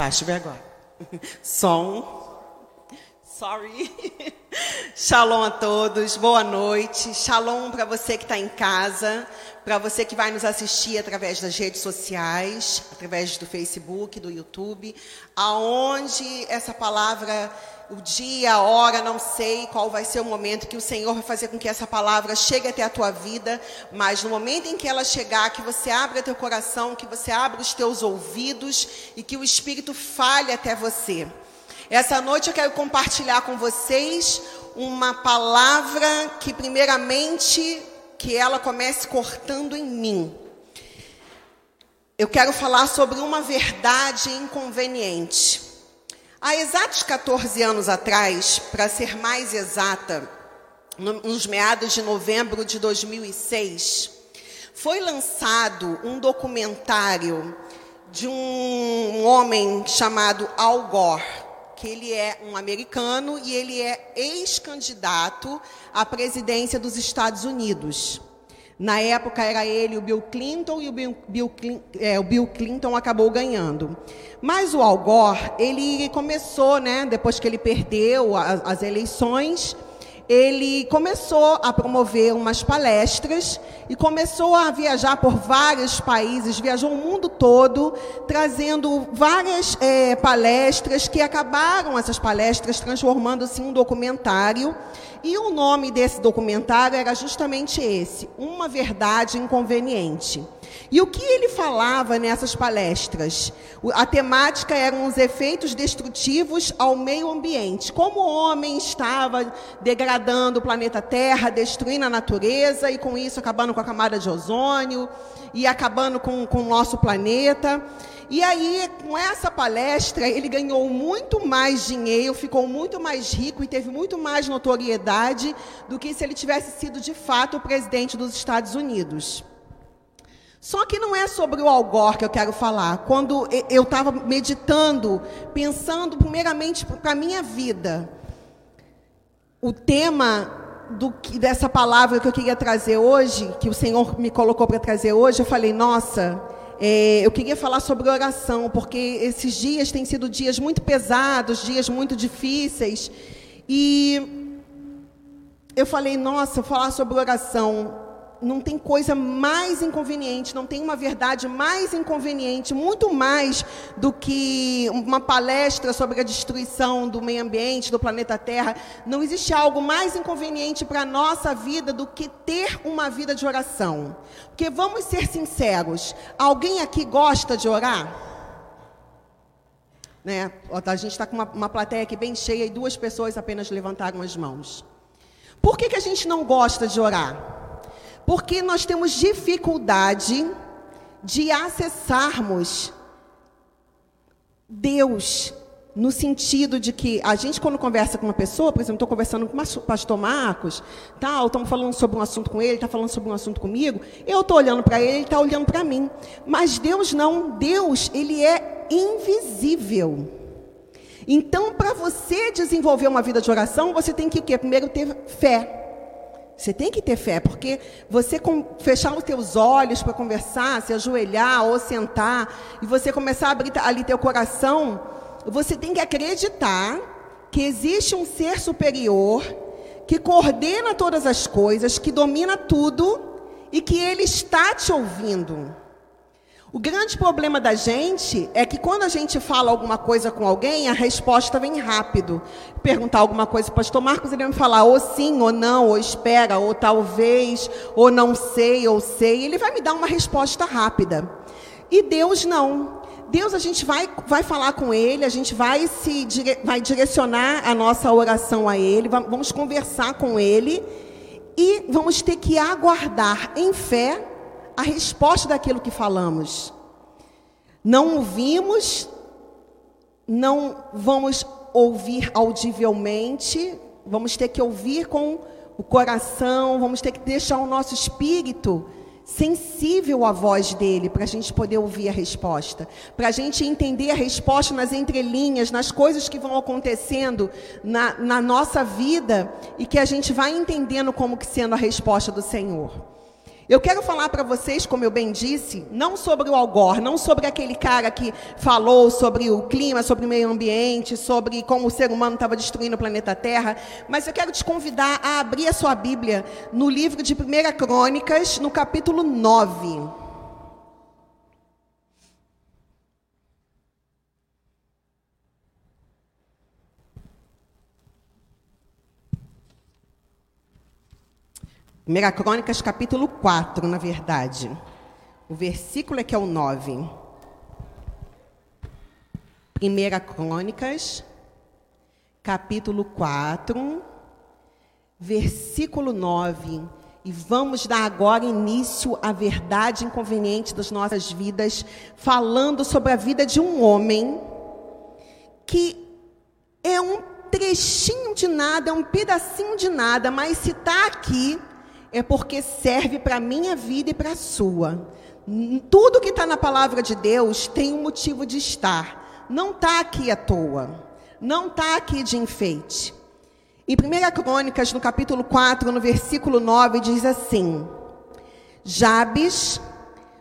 Acho vergonha. Som. Sorry. Shalom a todos, boa noite. Shalom para você que está em casa, para você que vai nos assistir através das redes sociais, através do Facebook, do YouTube, aonde essa palavra, o dia, a hora, não sei qual vai ser o momento que o Senhor vai fazer com que essa palavra chegue até a tua vida, mas no momento em que ela chegar, que você abra teu coração, que você abra os teus ouvidos e que o Espírito fale até você. Essa noite eu quero compartilhar com vocês uma palavra que primeiramente que ela comece cortando em mim. Eu quero falar sobre uma verdade inconveniente. Há exatos 14 anos atrás, para ser mais exata, nos meados de novembro de 2006, foi lançado um documentário de um homem chamado Al Gore que ele é um americano e ele é ex-candidato à presidência dos Estados Unidos. Na época era ele o Bill Clinton e o Bill, Bill, é, o Bill Clinton acabou ganhando. Mas o Al Gore, ele começou, né, depois que ele perdeu as, as eleições, ele começou a promover umas palestras e começou a viajar por vários países, viajou o mundo todo, trazendo várias é, palestras que acabaram essas palestras transformando-se em um documentário. E o nome desse documentário era justamente esse: Uma Verdade Inconveniente. E o que ele falava nessas palestras? A temática eram os efeitos destrutivos ao meio ambiente. Como o homem estava degradando o planeta Terra, destruindo a natureza e com isso acabando com a camada de ozônio e acabando com, com o nosso planeta. E aí, com essa palestra, ele ganhou muito mais dinheiro, ficou muito mais rico e teve muito mais notoriedade do que se ele tivesse sido de fato o presidente dos Estados Unidos. Só que não é sobre o Algor que eu quero falar. Quando eu estava meditando, pensando primeiramente para a minha vida, o tema do, dessa palavra que eu queria trazer hoje, que o Senhor me colocou para trazer hoje, eu falei, nossa, é, eu queria falar sobre oração, porque esses dias têm sido dias muito pesados, dias muito difíceis. E eu falei, nossa, falar sobre oração não tem coisa mais inconveniente, não tem uma verdade mais inconveniente, muito mais do que uma palestra sobre a destruição do meio ambiente, do planeta Terra. Não existe algo mais inconveniente para a nossa vida do que ter uma vida de oração. Porque vamos ser sinceros, alguém aqui gosta de orar? Né? A gente está com uma, uma plateia aqui bem cheia e duas pessoas apenas levantaram as mãos. Por que, que a gente não gosta de orar? Porque nós temos dificuldade de acessarmos Deus no sentido de que a gente quando conversa com uma pessoa, por exemplo, estou conversando com o pastor Marcos, tal, estamos falando sobre um assunto com ele, está falando sobre um assunto comigo, eu estou olhando para ele, ele está olhando para mim. Mas Deus não, Deus, ele é invisível. Então, para você desenvolver uma vida de oração, você tem que primeiro ter fé. Você tem que ter fé, porque você fechar os teus olhos para conversar, se ajoelhar ou sentar, e você começar a abrir ali teu coração, você tem que acreditar que existe um ser superior que coordena todas as coisas, que domina tudo e que ele está te ouvindo. O grande problema da gente é que quando a gente fala alguma coisa com alguém, a resposta vem rápido. Perguntar alguma coisa para o pastor Marcos, ele vai me falar ou sim, ou não, ou espera, ou talvez, ou não sei, ou sei. Ele vai me dar uma resposta rápida. E Deus não. Deus, a gente vai, vai falar com Ele, a gente vai, se, vai direcionar a nossa oração a Ele, vamos conversar com Ele e vamos ter que aguardar em fé a resposta daquilo que falamos. Não ouvimos, não vamos ouvir audivelmente, vamos ter que ouvir com o coração, vamos ter que deixar o nosso espírito sensível à voz dele, para a gente poder ouvir a resposta, para a gente entender a resposta nas entrelinhas, nas coisas que vão acontecendo na, na nossa vida e que a gente vai entendendo como que sendo a resposta do Senhor. Eu quero falar para vocês, como eu bem disse, não sobre o Algor, não sobre aquele cara que falou sobre o clima, sobre o meio ambiente, sobre como o ser humano estava destruindo o planeta Terra, mas eu quero te convidar a abrir a sua Bíblia no livro de 1 Crônicas, no capítulo 9. Primeira Crônicas, capítulo 4, na verdade. O versículo é que é o 9. Primeira Crônicas, capítulo 4, versículo 9. E vamos dar agora início à verdade inconveniente das nossas vidas, falando sobre a vida de um homem que é um trechinho de nada, é um pedacinho de nada, mas se está aqui, é porque serve para a minha vida e para a sua. Tudo que está na palavra de Deus tem um motivo de estar. Não está aqui à toa. Não está aqui de enfeite. Em 1 Crônicas, no capítulo 4, no versículo 9, diz assim: Jabes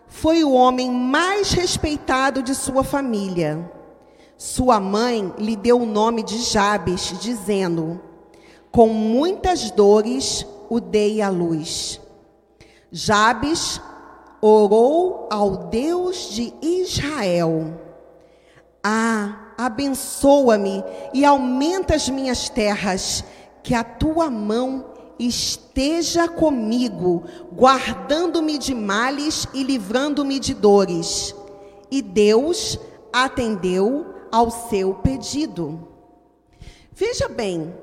foi o homem mais respeitado de sua família. Sua mãe lhe deu o nome de Jabes, dizendo: Com muitas dores o dei à luz. Jabes orou ao Deus de Israel. Ah, abençoa-me e aumenta as minhas terras, que a tua mão esteja comigo, guardando-me de males e livrando-me de dores. E Deus atendeu ao seu pedido. Veja bem,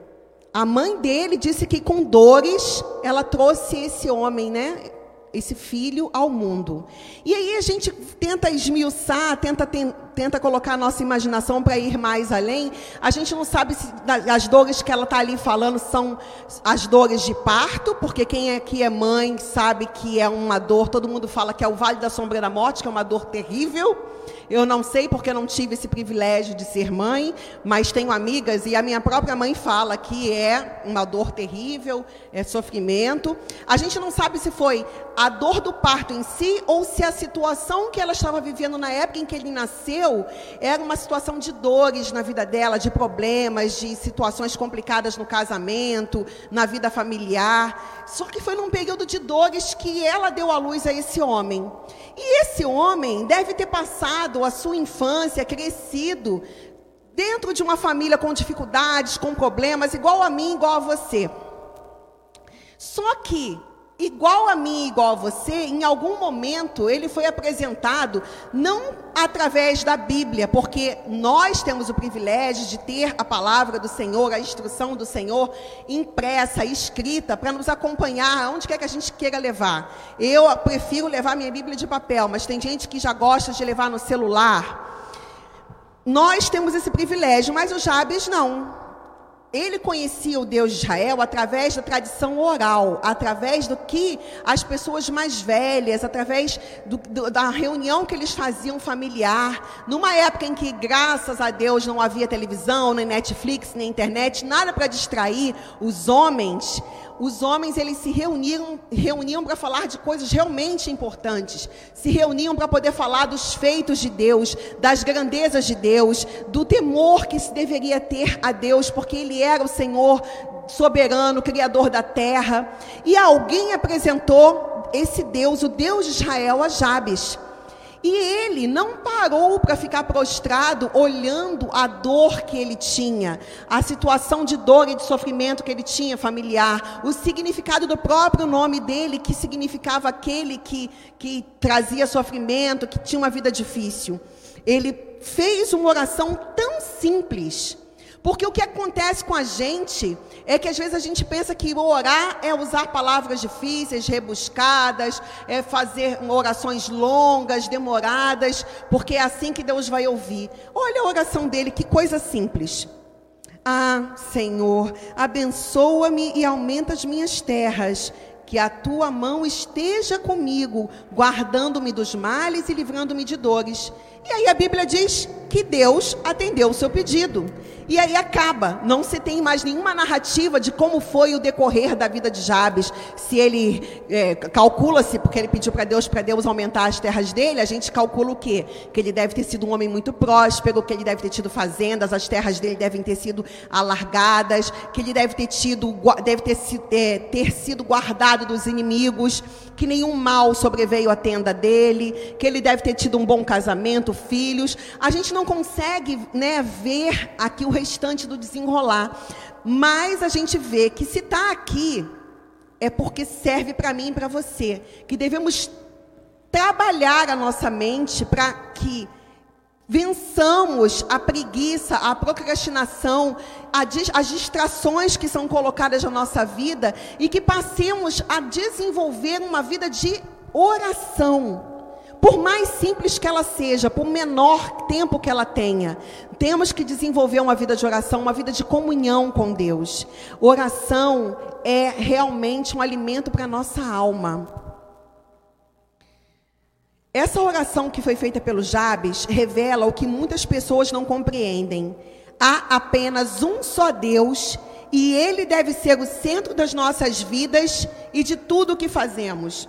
a mãe dele disse que com dores ela trouxe esse homem, né? Esse filho ao mundo. E aí a gente tenta esmiuçar, tenta, tenta colocar a nossa imaginação para ir mais além. A gente não sabe se as dores que ela está ali falando são as dores de parto, porque quem aqui é mãe sabe que é uma dor, todo mundo fala que é o vale da sombra da morte, que é uma dor terrível. Eu não sei porque não tive esse privilégio de ser mãe, mas tenho amigas e a minha própria mãe fala que é uma dor terrível, é sofrimento. A gente não sabe se foi a dor do parto em si ou se a situação que ela estava vivendo na época em que ele nasceu era uma situação de dores na vida dela, de problemas, de situações complicadas no casamento, na vida familiar. Só que foi num período de dores que ela deu à luz a esse homem. E esse homem deve ter passado a sua infância, crescido dentro de uma família com dificuldades, com problemas, igual a mim, igual a você. Só que igual a mim, igual a você, em algum momento ele foi apresentado não através da Bíblia, porque nós temos o privilégio de ter a palavra do Senhor, a instrução do Senhor impressa, escrita, para nos acompanhar aonde quer que a gente queira levar. Eu prefiro levar minha Bíblia de papel, mas tem gente que já gosta de levar no celular. Nós temos esse privilégio, mas os Jabes não. Ele conhecia o Deus de Israel através da tradição oral, através do que as pessoas mais velhas, através do, do, da reunião que eles faziam familiar. Numa época em que, graças a Deus, não havia televisão, nem Netflix, nem internet, nada para distrair os homens, os homens eles se reuniam, reuniam para falar de coisas realmente importantes, se reuniam para poder falar dos feitos de Deus, das grandezas de Deus, do temor que se deveria ter a Deus, porque Ele era o Senhor soberano, criador da terra. E alguém apresentou esse Deus, o Deus de Israel, a Jabes. E ele não parou para ficar prostrado olhando a dor que ele tinha, a situação de dor e de sofrimento que ele tinha familiar, o significado do próprio nome dele, que significava aquele que, que trazia sofrimento, que tinha uma vida difícil. Ele fez uma oração tão simples porque o que acontece com a gente é que às vezes a gente pensa que orar é usar palavras difíceis, rebuscadas, é fazer orações longas, demoradas, porque é assim que Deus vai ouvir. Olha a oração dele, que coisa simples. Ah, Senhor, abençoa-me e aumenta as minhas terras, que a tua mão esteja comigo, guardando-me dos males e livrando-me de dores. E aí a Bíblia diz que Deus atendeu o seu pedido. E aí acaba, não se tem mais nenhuma narrativa de como foi o decorrer da vida de Jabes. Se ele é, calcula-se, porque ele pediu para Deus, para Deus aumentar as terras dele, a gente calcula o quê? Que ele deve ter sido um homem muito próspero, que ele deve ter tido fazendas, as terras dele devem ter sido alargadas, que ele deve ter tido, deve ter, é, ter sido guardado dos inimigos, que nenhum mal sobreveio à tenda dele, que ele deve ter tido um bom casamento, filhos. A gente não consegue né, ver aqui o restante do desenrolar. Mas a gente vê que se está aqui, é porque serve para mim e para você. Que devemos trabalhar a nossa mente para que vençamos a preguiça, a procrastinação, as distrações que são colocadas na nossa vida e que passemos a desenvolver uma vida de oração. Por mais simples que ela seja, por menor tempo que ela tenha, temos que desenvolver uma vida de oração, uma vida de comunhão com Deus. Oração é realmente um alimento para a nossa alma. Essa oração que foi feita pelo Jabes revela o que muitas pessoas não compreendem. Há apenas um só Deus e ele deve ser o centro das nossas vidas e de tudo o que fazemos.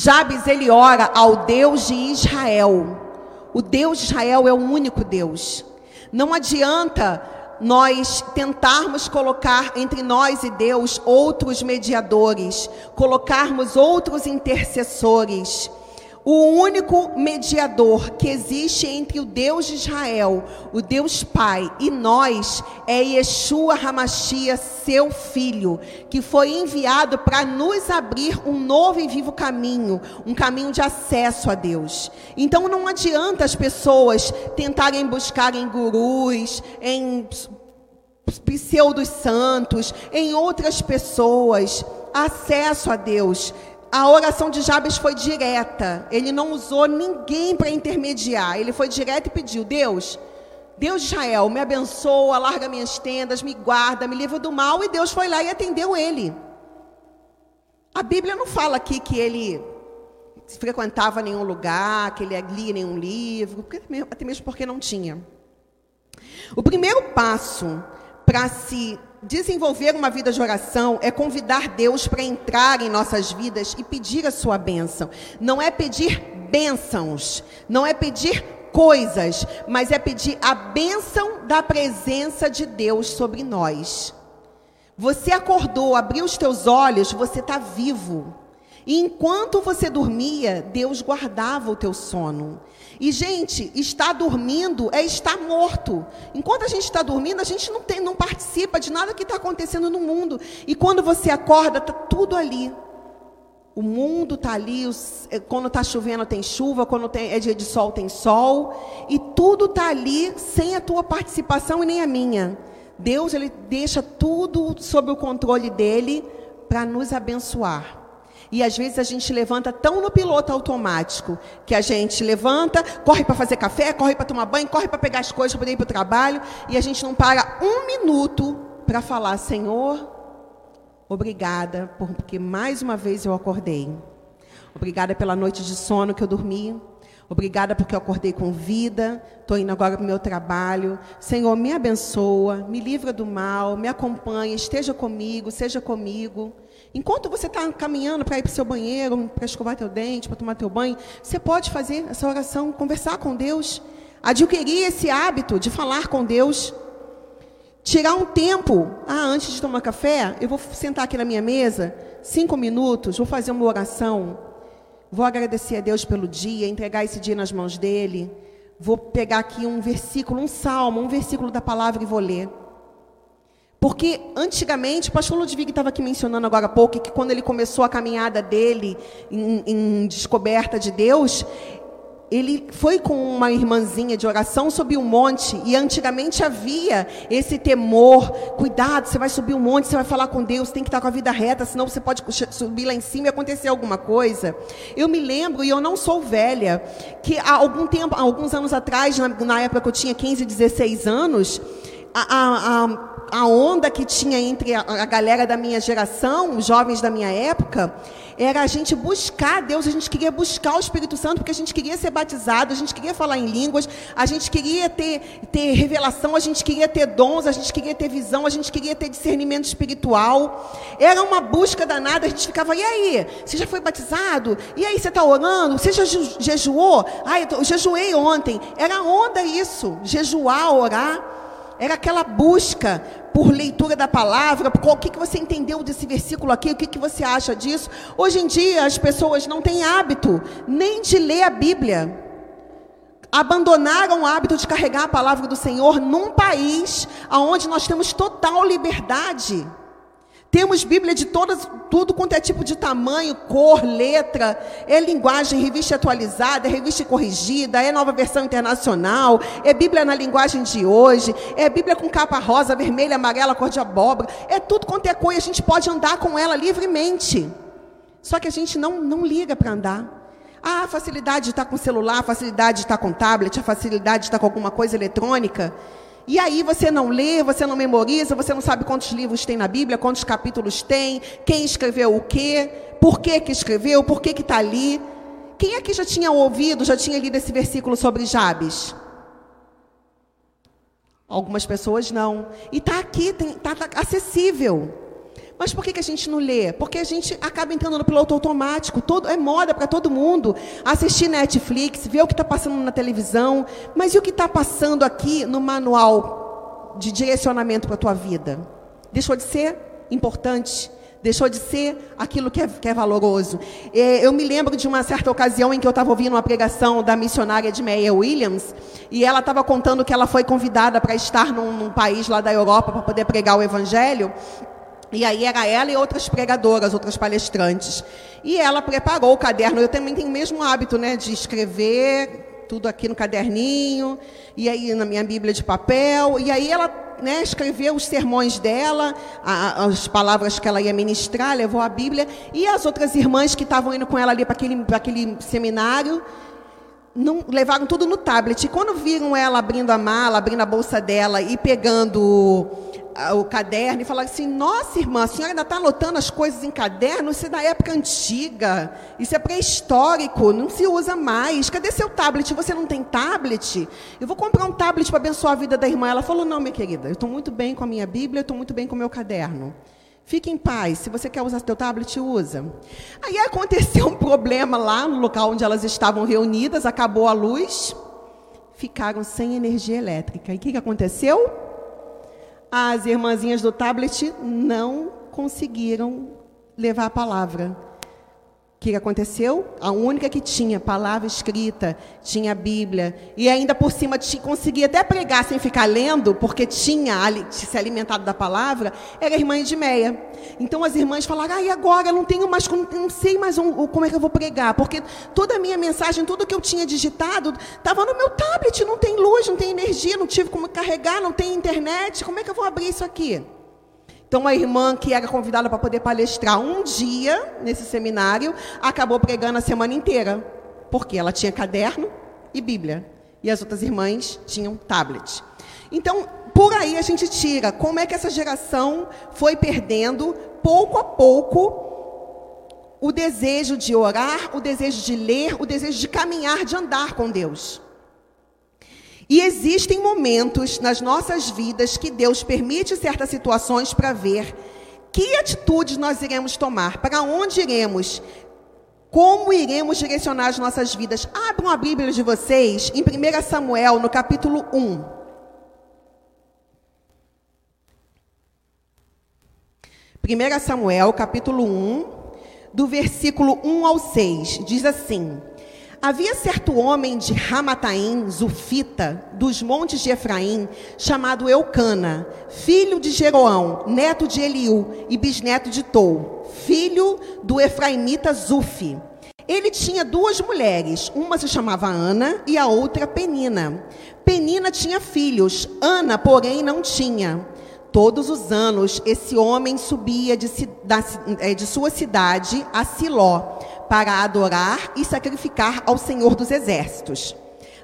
Jabes ele ora ao Deus de Israel. O Deus de Israel é o único Deus. Não adianta nós tentarmos colocar entre nós e Deus outros mediadores, colocarmos outros intercessores. O único mediador que existe entre o Deus de Israel, o Deus Pai e nós é Yeshua Hamashia, seu filho, que foi enviado para nos abrir um novo e vivo caminho, um caminho de acesso a Deus. Então não adianta as pessoas tentarem buscar em gurus, em pseudos santos, em outras pessoas, acesso a Deus. A oração de Jabes foi direta. Ele não usou ninguém para intermediar. Ele foi direto e pediu: Deus, Deus de Israel, me abençoa, larga minhas tendas, me guarda, me livra do mal. E Deus foi lá e atendeu ele. A Bíblia não fala aqui que ele frequentava nenhum lugar, que ele lia nenhum livro, até mesmo porque não tinha. O primeiro passo para se desenvolver uma vida de oração é convidar Deus para entrar em nossas vidas e pedir a sua bênção. Não é pedir bênçãos, não é pedir coisas, mas é pedir a bênção da presença de Deus sobre nós. Você acordou, abriu os teus olhos, você está vivo. E enquanto você dormia, Deus guardava o teu sono. E, gente, estar dormindo é estar morto. Enquanto a gente está dormindo, a gente não, tem, não participa de nada que está acontecendo no mundo. E quando você acorda, está tudo ali. O mundo está ali, os, é, quando está chovendo tem chuva, quando tem, é dia de sol tem sol. E tudo está ali sem a tua participação e nem a minha. Deus ele deixa tudo sob o controle dele para nos abençoar. E às vezes a gente levanta tão no piloto automático que a gente levanta, corre para fazer café, corre para tomar banho, corre para pegar as coisas para ir para o trabalho e a gente não para um minuto para falar: Senhor, obrigada porque mais uma vez eu acordei. Obrigada pela noite de sono que eu dormi. Obrigada porque eu acordei com vida. Estou indo agora para o meu trabalho. Senhor, me abençoa, me livra do mal, me acompanha, esteja comigo, seja comigo. Enquanto você está caminhando para ir para o seu banheiro, para escovar teu dente, para tomar teu banho, você pode fazer essa oração, conversar com Deus, adquirir esse hábito de falar com Deus, tirar um tempo. Ah, antes de tomar café, eu vou sentar aqui na minha mesa, cinco minutos, vou fazer uma oração, vou agradecer a Deus pelo dia, entregar esse dia nas mãos dele, vou pegar aqui um versículo, um salmo, um versículo da palavra e vou ler. Porque antigamente, o pastor Ludwig estava aqui mencionando agora há pouco, que quando ele começou a caminhada dele em, em descoberta de Deus, ele foi com uma irmãzinha de oração subir um monte e antigamente havia esse temor, cuidado, você vai subir um monte, você vai falar com Deus, tem que estar com a vida reta, senão você pode subir lá em cima e acontecer alguma coisa. Eu me lembro, e eu não sou velha, que há algum tempo, há alguns anos atrás, na, na época que eu tinha 15, 16 anos, a, a, a a onda que tinha entre a, a galera da minha geração, os jovens da minha época, era a gente buscar Deus, a gente queria buscar o Espírito Santo, porque a gente queria ser batizado, a gente queria falar em línguas, a gente queria ter, ter revelação, a gente queria ter dons, a gente queria ter visão, a gente queria ter discernimento espiritual. Era uma busca danada, a gente ficava, e aí? Você já foi batizado? E aí, você está orando? Você já jejuou? Ah, eu, eu jejuei ontem. Era onda isso, jejuar, orar. Era aquela busca por leitura da palavra, o que, que você entendeu desse versículo aqui, o que, que você acha disso. Hoje em dia as pessoas não têm hábito nem de ler a Bíblia. Abandonaram o hábito de carregar a palavra do Senhor num país onde nós temos total liberdade. Temos Bíblia de todas, tudo quanto é tipo de tamanho, cor, letra, é linguagem, revista atualizada, é revista corrigida, é nova versão internacional, é Bíblia na linguagem de hoje, é Bíblia com capa rosa, vermelha, amarela, cor de abóbora, é tudo quanto é coisa, a gente pode andar com ela livremente. Só que a gente não, não liga para andar. Ah, a facilidade de estar com celular, a facilidade de estar com tablet, a facilidade de estar com alguma coisa eletrônica. E aí você não lê, você não memoriza, você não sabe quantos livros tem na Bíblia, quantos capítulos tem, quem escreveu o quê, por que que escreveu, por que que está ali. Quem aqui já tinha ouvido, já tinha lido esse versículo sobre Jabes? Algumas pessoas não. E está aqui, está tá acessível. Mas por que, que a gente não lê? Porque a gente acaba entrando no piloto automático. Todo, é moda para todo mundo. Assistir Netflix, ver o que está passando na televisão. Mas e o que está passando aqui no manual de direcionamento para a tua vida? Deixou de ser importante? Deixou de ser aquilo que é, que é valoroso. É, eu me lembro de uma certa ocasião em que eu estava ouvindo uma pregação da missionária de Meia Williams, e ela estava contando que ela foi convidada para estar num, num país lá da Europa para poder pregar o Evangelho. E aí era ela e outras pregadoras, outras palestrantes. E ela preparou o caderno. Eu também tenho o mesmo hábito, né, de escrever tudo aqui no caderninho, e aí na minha Bíblia de papel. E aí ela né, escreveu os sermões dela, a, as palavras que ela ia ministrar, levou a Bíblia. E as outras irmãs que estavam indo com ela ali para aquele, aquele seminário, não, levaram tudo no tablet. E quando viram ela abrindo a mala, abrindo a bolsa dela e pegando o caderno e falar assim: Nossa, irmã, a senhora ainda está anotando as coisas em caderno? Isso é da época antiga, isso é pré-histórico, não se usa mais. Cadê seu tablet? Você não tem tablet? Eu vou comprar um tablet para abençoar a vida da irmã. Ela falou: Não, minha querida, eu estou muito bem com a minha Bíblia, eu estou muito bem com o meu caderno. Fique em paz. Se você quer usar seu tablet, usa. Aí aconteceu um problema lá no local onde elas estavam reunidas, acabou a luz, ficaram sem energia elétrica. E o que, que aconteceu? As irmãzinhas do tablet não conseguiram levar a palavra. O que aconteceu? A única que tinha palavra escrita, tinha a Bíblia, e ainda por cima conseguia até pregar sem ficar lendo, porque tinha se alimentado da palavra, era a irmã Edmeia. Então as irmãs falaram, ah, e agora? Eu não tenho mais, não sei mais como é que eu vou pregar, porque toda a minha mensagem, tudo que eu tinha digitado, estava no meu tablet, não tem luz, não tem energia, não tive como carregar, não tem internet, como é que eu vou abrir isso aqui? Então, uma irmã que era convidada para poder palestrar um dia nesse seminário, acabou pregando a semana inteira, porque ela tinha caderno e Bíblia, e as outras irmãs tinham tablet. Então, por aí a gente tira como é que essa geração foi perdendo, pouco a pouco, o desejo de orar, o desejo de ler, o desejo de caminhar, de andar com Deus. E existem momentos nas nossas vidas que Deus permite certas situações para ver que atitudes nós iremos tomar, para onde iremos, como iremos direcionar as nossas vidas. Abram a Bíblia de vocês em 1 Samuel, no capítulo 1. Primeira Samuel, capítulo 1, do versículo 1 ao 6, diz assim: Havia certo homem de Ramataim, Zufita, dos montes de Efraim, chamado Eucana, filho de Jeroão, neto de Eliú e bisneto de Tou, filho do Efraimita Zufi. Ele tinha duas mulheres, uma se chamava Ana e a outra Penina. Penina tinha filhos, Ana, porém, não tinha. Todos os anos, esse homem subia de, eh, de sua cidade a Siló para adorar e sacrificar ao Senhor dos Exércitos.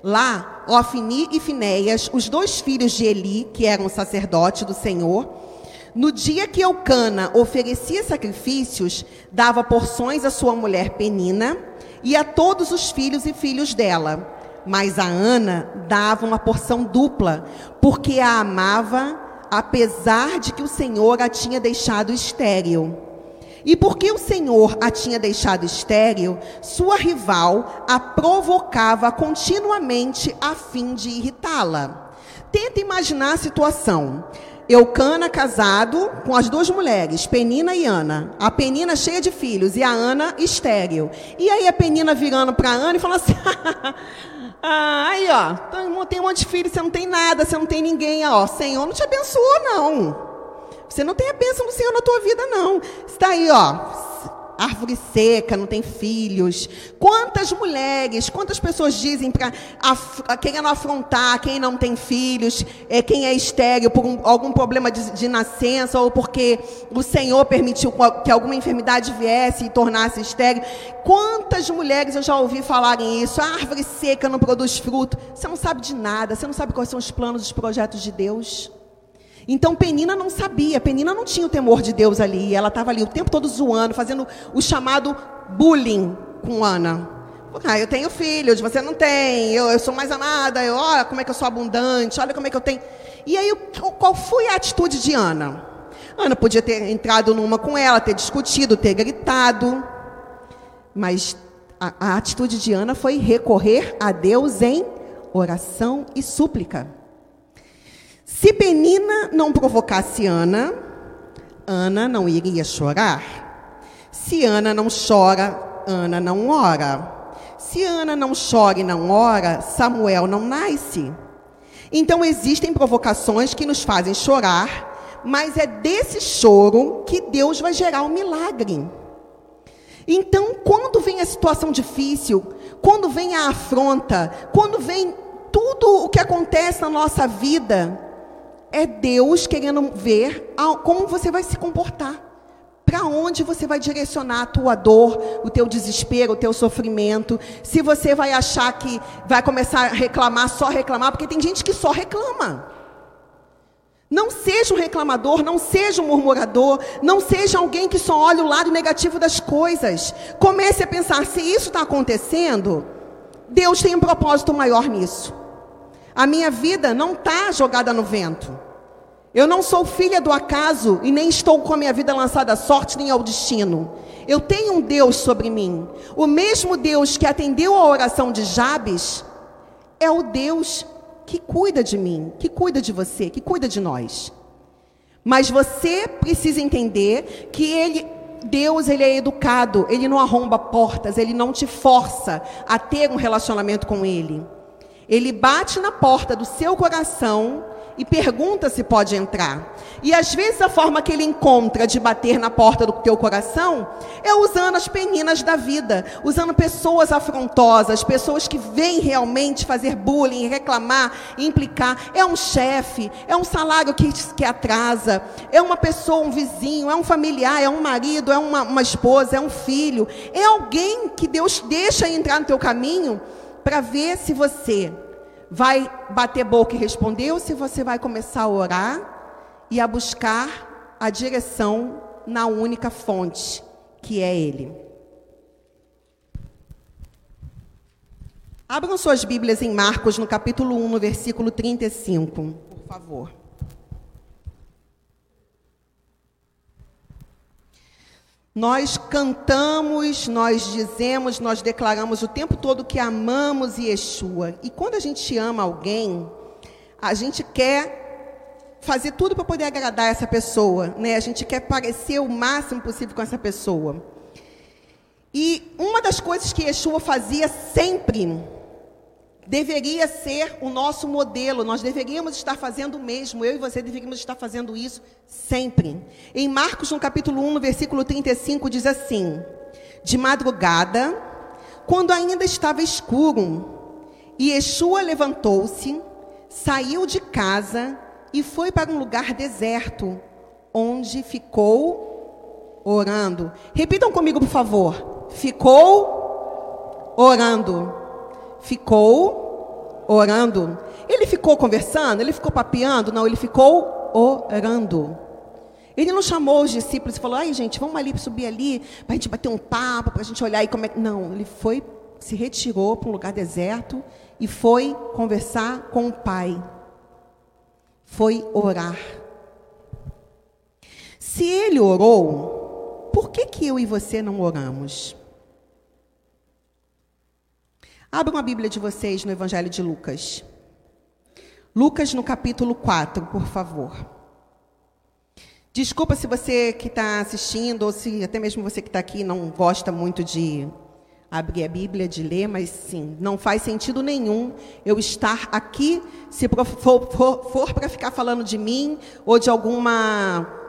Lá, Ofni e Finéias, os dois filhos de Eli, que eram sacerdote do Senhor, no dia que Eucana oferecia sacrifícios, dava porções à sua mulher Penina e a todos os filhos e filhos dela. Mas a Ana dava uma porção dupla, porque a amava, apesar de que o Senhor a tinha deixado estéril. E porque o Senhor a tinha deixado estéril, sua rival a provocava continuamente a fim de irritá-la. Tenta imaginar a situação. Eucana casado com as duas mulheres, Penina e Ana. A Penina cheia de filhos e a Ana estéril. E aí a Penina virando para Ana e falando assim: ah, aí ó, tem um monte de filhos, você não tem nada, você não tem ninguém, ó, Senhor não te abençoou não. Você não tem a bênção do Senhor na tua vida não. Está aí, ó, árvore seca, não tem filhos. Quantas mulheres, quantas pessoas dizem para af, querendo afrontar quem não tem filhos, é, quem é estéreo por um, algum problema de, de, nascença ou porque o Senhor permitiu que alguma enfermidade viesse e tornasse estéreo. Quantas mulheres eu já ouvi falarem isso? A árvore seca não produz fruto. Você não sabe de nada, você não sabe quais são os planos, os projetos de Deus. Então Penina não sabia, Penina não tinha o temor de Deus ali. Ela estava ali o tempo todo zoando, fazendo o chamado bullying com Ana. Ah, eu tenho filhos, você não tem, eu, eu sou mais amada, eu, olha como é que eu sou abundante, olha como é que eu tenho. E aí, qual foi a atitude de Ana? Ana podia ter entrado numa com ela, ter discutido, ter gritado, mas a, a atitude de Ana foi recorrer a Deus em oração e súplica. Se Penina não provocasse Ana, Ana não iria chorar. Se Ana não chora, Ana não ora. Se Ana não chora e não ora, Samuel não nasce. Então existem provocações que nos fazem chorar, mas é desse choro que Deus vai gerar o um milagre. Então, quando vem a situação difícil, quando vem a afronta, quando vem tudo o que acontece na nossa vida, é Deus querendo ver como você vai se comportar. Para onde você vai direcionar a tua dor, o teu desespero, o teu sofrimento? Se você vai achar que vai começar a reclamar, só reclamar, porque tem gente que só reclama. Não seja um reclamador, não seja um murmurador, não seja alguém que só olha o lado negativo das coisas. Comece a pensar: se isso está acontecendo, Deus tem um propósito maior nisso. A minha vida não está jogada no vento. Eu não sou filha do acaso e nem estou com a minha vida lançada à sorte nem ao destino. Eu tenho um Deus sobre mim. O mesmo Deus que atendeu a oração de Jabes é o Deus que cuida de mim, que cuida de você, que cuida de nós. Mas você precisa entender que ele, Deus, ele é educado, ele não arromba portas, ele não te força a ter um relacionamento com ele. Ele bate na porta do seu coração e pergunta se pode entrar. E às vezes a forma que ele encontra de bater na porta do teu coração é usando as peninas da vida, usando pessoas afrontosas, pessoas que vêm realmente fazer bullying, reclamar, implicar. É um chefe, é um salário que, que atrasa, é uma pessoa, um vizinho, é um familiar, é um marido, é uma, uma esposa, é um filho. É alguém que Deus deixa entrar no teu caminho para ver se você vai bater boca e responder ou se você vai começar a orar e a buscar a direção na única fonte, que é Ele. Abram suas Bíblias em Marcos, no capítulo 1, no versículo 35, por favor. Nós cantamos, nós dizemos, nós declaramos o tempo todo que amamos Yeshua. E quando a gente ama alguém, a gente quer fazer tudo para poder agradar essa pessoa, né? A gente quer parecer o máximo possível com essa pessoa. E uma das coisas que Yeshua fazia sempre deveria ser o nosso modelo. Nós deveríamos estar fazendo o mesmo. Eu e você deveríamos estar fazendo isso sempre. Em Marcos, no capítulo 1, no versículo 35, diz assim: De madrugada, quando ainda estava escuro, Yeshua levantou-se, saiu de casa e foi para um lugar deserto, onde ficou orando. Repitam comigo, por favor. Ficou orando ficou orando. Ele ficou conversando? Ele ficou papeando? Não, ele ficou orando. Ele não chamou os discípulos e falou: ai, gente, vamos ali subir ali, para a gente bater um papo, para a gente olhar aí como é que. Não, ele foi, se retirou para um lugar deserto e foi conversar com o Pai. Foi orar. Se ele orou, por que, que eu e você não oramos? Abram a Bíblia de vocês no Evangelho de Lucas. Lucas no capítulo 4, por favor. Desculpa se você que está assistindo, ou se até mesmo você que está aqui não gosta muito de abrir a Bíblia, de ler, mas sim, não faz sentido nenhum eu estar aqui se for, for, for para ficar falando de mim ou de alguma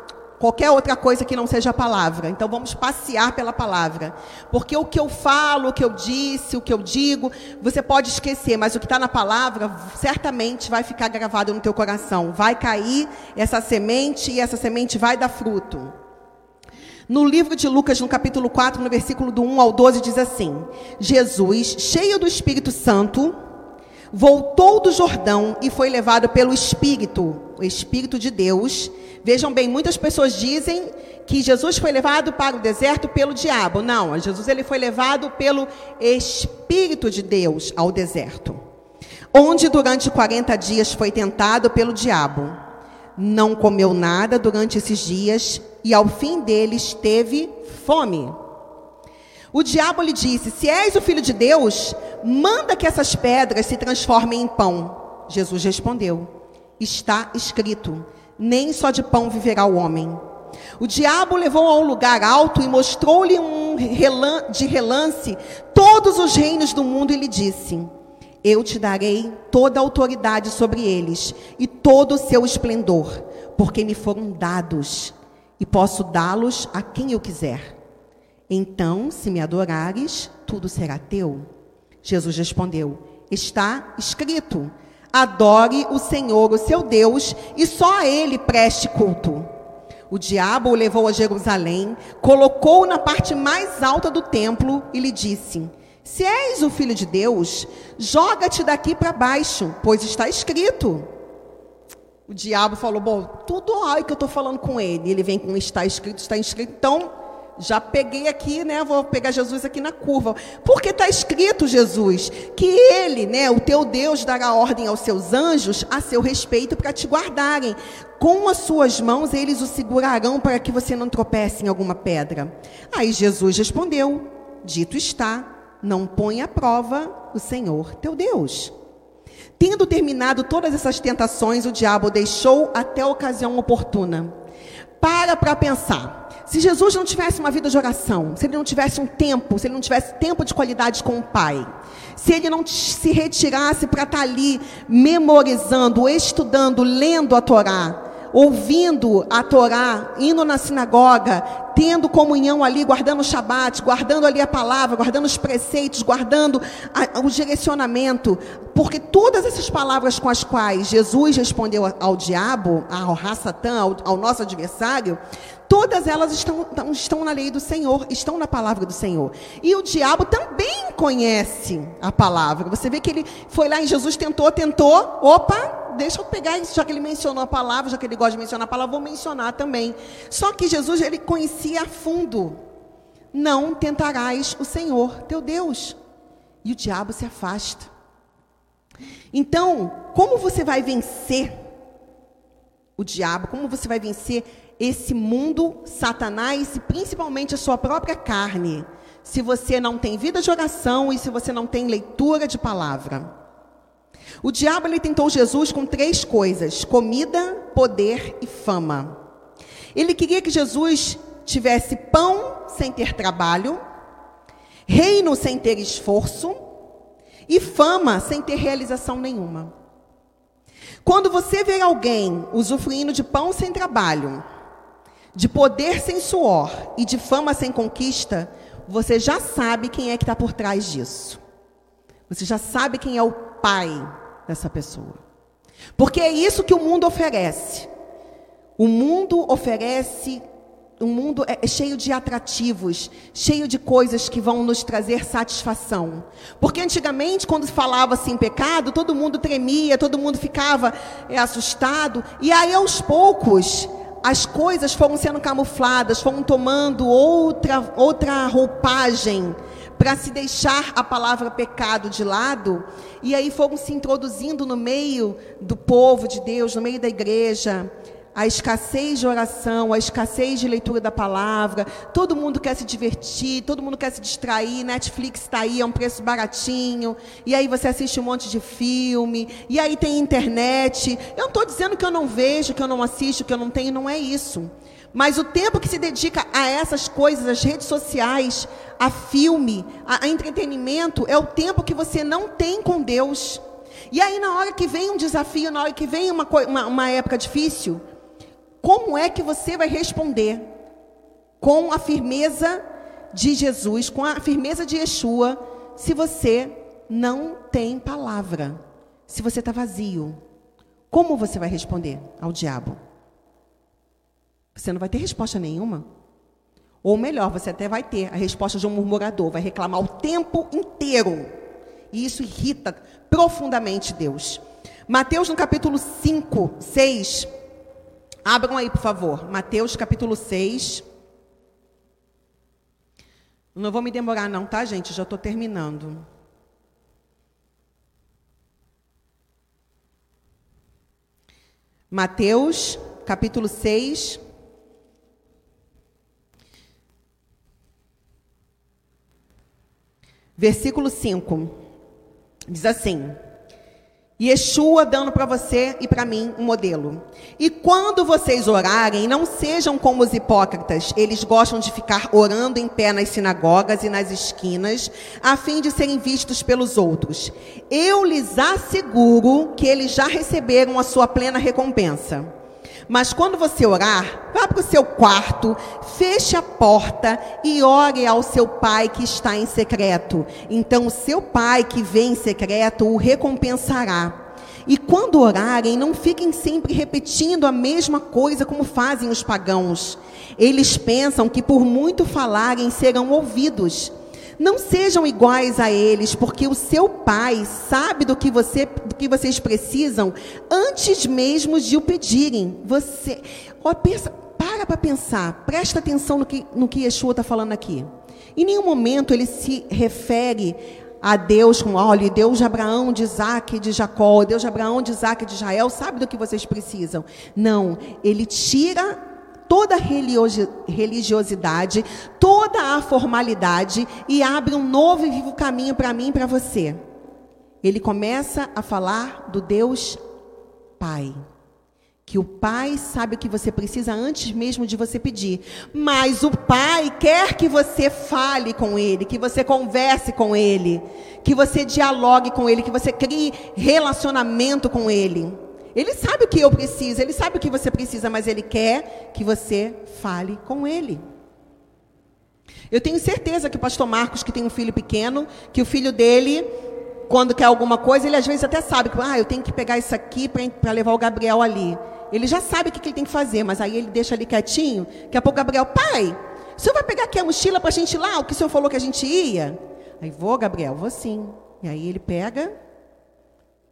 qualquer outra coisa que não seja a palavra. Então vamos passear pela palavra. Porque o que eu falo, o que eu disse, o que eu digo, você pode esquecer, mas o que está na palavra certamente vai ficar gravado no teu coração. Vai cair essa semente e essa semente vai dar fruto. No livro de Lucas, no capítulo 4, no versículo do 1 ao 12, diz assim: Jesus, cheio do Espírito Santo, voltou do Jordão e foi levado pelo Espírito, o Espírito de Deus, Vejam bem, muitas pessoas dizem que Jesus foi levado para o deserto pelo diabo. Não, Jesus ele foi levado pelo Espírito de Deus ao deserto, onde durante 40 dias foi tentado pelo diabo. Não comeu nada durante esses dias e ao fim deles teve fome. O diabo lhe disse: Se és o filho de Deus, manda que essas pedras se transformem em pão. Jesus respondeu: Está escrito nem só de pão viverá o homem. O diabo levou a um lugar alto e mostrou-lhe um relan de relance todos os reinos do mundo e lhe disse: Eu te darei toda a autoridade sobre eles e todo o seu esplendor, porque me foram dados e posso dá-los a quem eu quiser. Então, se me adorares, tudo será teu. Jesus respondeu: Está escrito: Adore o Senhor, o seu Deus, e só a ele preste culto. O diabo o levou a Jerusalém, colocou-o na parte mais alta do templo e lhe disse: Se és o filho de Deus, joga-te daqui para baixo, pois está escrito. O diabo falou: Bom, tudo ai que eu estou falando com ele. Ele vem com está escrito, está escrito. Então, já peguei aqui, né? Vou pegar Jesus aqui na curva. Porque está escrito, Jesus, que ele, né, o teu Deus, dará ordem aos seus anjos a seu respeito para te guardarem. Com as suas mãos eles o segurarão para que você não tropece em alguma pedra. Aí Jesus respondeu: Dito está, não põe à prova o Senhor teu Deus. Tendo terminado todas essas tentações, o diabo deixou até a ocasião oportuna. Para para pensar. Se Jesus não tivesse uma vida de oração, se ele não tivesse um tempo, se ele não tivesse tempo de qualidade com o Pai, se ele não se retirasse para estar tá ali memorizando, estudando, lendo a Torá, ouvindo a Torá, indo na sinagoga, tendo comunhão ali, guardando o Shabat, guardando ali a palavra, guardando os preceitos, guardando a, o direcionamento, porque todas essas palavras com as quais Jesus respondeu ao, diabo, ao Satã, ao, ao nosso adversário, Todas elas estão, estão na lei do Senhor, estão na palavra do Senhor. E o diabo também conhece a palavra. Você vê que ele foi lá em Jesus, tentou, tentou. Opa, deixa eu pegar isso, já que ele mencionou a palavra, já que ele gosta de mencionar a palavra, vou mencionar também. Só que Jesus, ele conhecia a fundo. Não tentarás o Senhor, teu Deus. E o diabo se afasta. Então, como você vai vencer o diabo? Como você vai vencer esse mundo, Satanás e principalmente a sua própria carne, se você não tem vida de oração e se você não tem leitura de palavra. O diabo ele tentou Jesus com três coisas: comida, poder e fama. Ele queria que Jesus tivesse pão sem ter trabalho, reino sem ter esforço e fama sem ter realização nenhuma. Quando você vê alguém usufruindo de pão sem trabalho, de poder sem suor e de fama sem conquista, você já sabe quem é que está por trás disso. Você já sabe quem é o pai dessa pessoa. Porque é isso que o mundo oferece. O mundo oferece um mundo é, é cheio de atrativos, cheio de coisas que vão nos trazer satisfação. Porque antigamente, quando se falava assim pecado, todo mundo tremia, todo mundo ficava é, assustado. E aí, aos poucos, as coisas foram sendo camufladas, foram tomando outra, outra roupagem para se deixar a palavra pecado de lado, e aí foram se introduzindo no meio do povo de Deus, no meio da igreja, a escassez de oração, a escassez de leitura da palavra, todo mundo quer se divertir, todo mundo quer se distrair, Netflix está aí, é um preço baratinho, e aí você assiste um monte de filme, e aí tem internet. Eu não estou dizendo que eu não vejo, que eu não assisto, que eu não tenho, não é isso. Mas o tempo que se dedica a essas coisas, as redes sociais, a filme, a, a entretenimento, é o tempo que você não tem com Deus. E aí, na hora que vem um desafio, na hora que vem uma, uma, uma época difícil, como é que você vai responder? Com a firmeza de Jesus, com a firmeza de Yeshua, se você não tem palavra, se você está vazio. Como você vai responder ao diabo? Você não vai ter resposta nenhuma. Ou melhor, você até vai ter a resposta de um murmurador, vai reclamar o tempo inteiro. E isso irrita profundamente Deus. Mateus no capítulo 5, 6, Abram aí, por favor. Mateus capítulo 6. Não vou me demorar, não, tá, gente? Já estou terminando. Mateus capítulo 6. Versículo 5. Diz assim: Yeshua dando para você e para mim um modelo. E quando vocês orarem, não sejam como os hipócritas. Eles gostam de ficar orando em pé nas sinagogas e nas esquinas, a fim de serem vistos pelos outros. Eu lhes asseguro que eles já receberam a sua plena recompensa. Mas quando você orar, vá para o seu quarto, feche a porta e ore ao seu pai que está em secreto. Então o seu pai que vem em secreto o recompensará. E quando orarem, não fiquem sempre repetindo a mesma coisa como fazem os pagãos. Eles pensam que por muito falarem serão ouvidos. Não sejam iguais a eles, porque o seu pai sabe do que, você, do que vocês precisam antes mesmo de o pedirem. Você, ó, pensa, para para pensar, presta atenção no que, no que Yeshua está falando aqui. Em nenhum momento ele se refere a Deus com, olha, Deus de Abraão, de Isaac, de Jacó, Deus de Abraão, de Isaac, de Israel, sabe do que vocês precisam. Não, ele tira toda religiosidade, toda a formalidade e abre um novo e vivo caminho para mim e para você. Ele começa a falar do Deus Pai. Que o Pai sabe o que você precisa antes mesmo de você pedir. Mas o Pai quer que você fale com Ele, que você converse com Ele, que você dialogue com Ele, que você crie relacionamento com Ele. Ele sabe o que eu preciso, ele sabe o que você precisa, mas ele quer que você fale com ele. Eu tenho certeza que o pastor Marcos, que tem um filho pequeno, que o filho dele, quando quer alguma coisa, ele às vezes até sabe que, ah, eu tenho que pegar isso aqui para levar o Gabriel ali. Ele já sabe o que, que ele tem que fazer, mas aí ele deixa ali quietinho. Daqui a pouco Gabriel, pai, o senhor vai pegar aqui a mochila para a gente ir lá, o que o senhor falou que a gente ia? Aí, vou, Gabriel, vou sim. E aí ele pega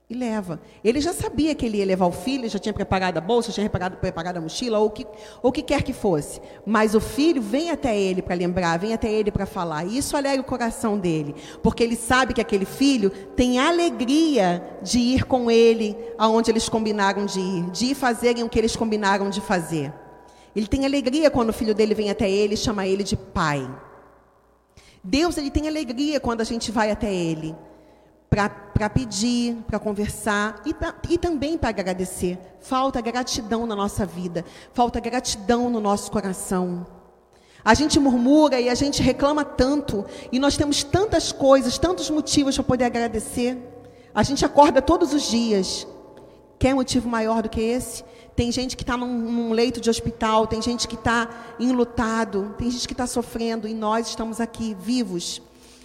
e leva. Ele já sabia que ele ia levar o filho, já tinha preparado a bolsa, já tinha preparado, preparado a mochila, ou o que, ou que quer que fosse. Mas o filho vem até ele para lembrar, vem até ele para falar. E isso alegra o coração dele, porque ele sabe que aquele filho tem alegria de ir com ele aonde eles combinaram de ir, de ir fazerem o que eles combinaram de fazer. Ele tem alegria quando o filho dele vem até ele e chama ele de pai. Deus ele tem alegria quando a gente vai até ele para pedir, para conversar e, e também para agradecer. Falta gratidão na nossa vida, falta gratidão no nosso coração. A gente murmura e a gente reclama tanto, e nós temos tantas coisas, tantos motivos para poder agradecer. A gente acorda todos os dias. Quer motivo maior do que esse? Tem gente que está num, num, leito de hospital, tem gente que está enlutado, tem gente que está sofrendo, e nós estamos aqui vivos.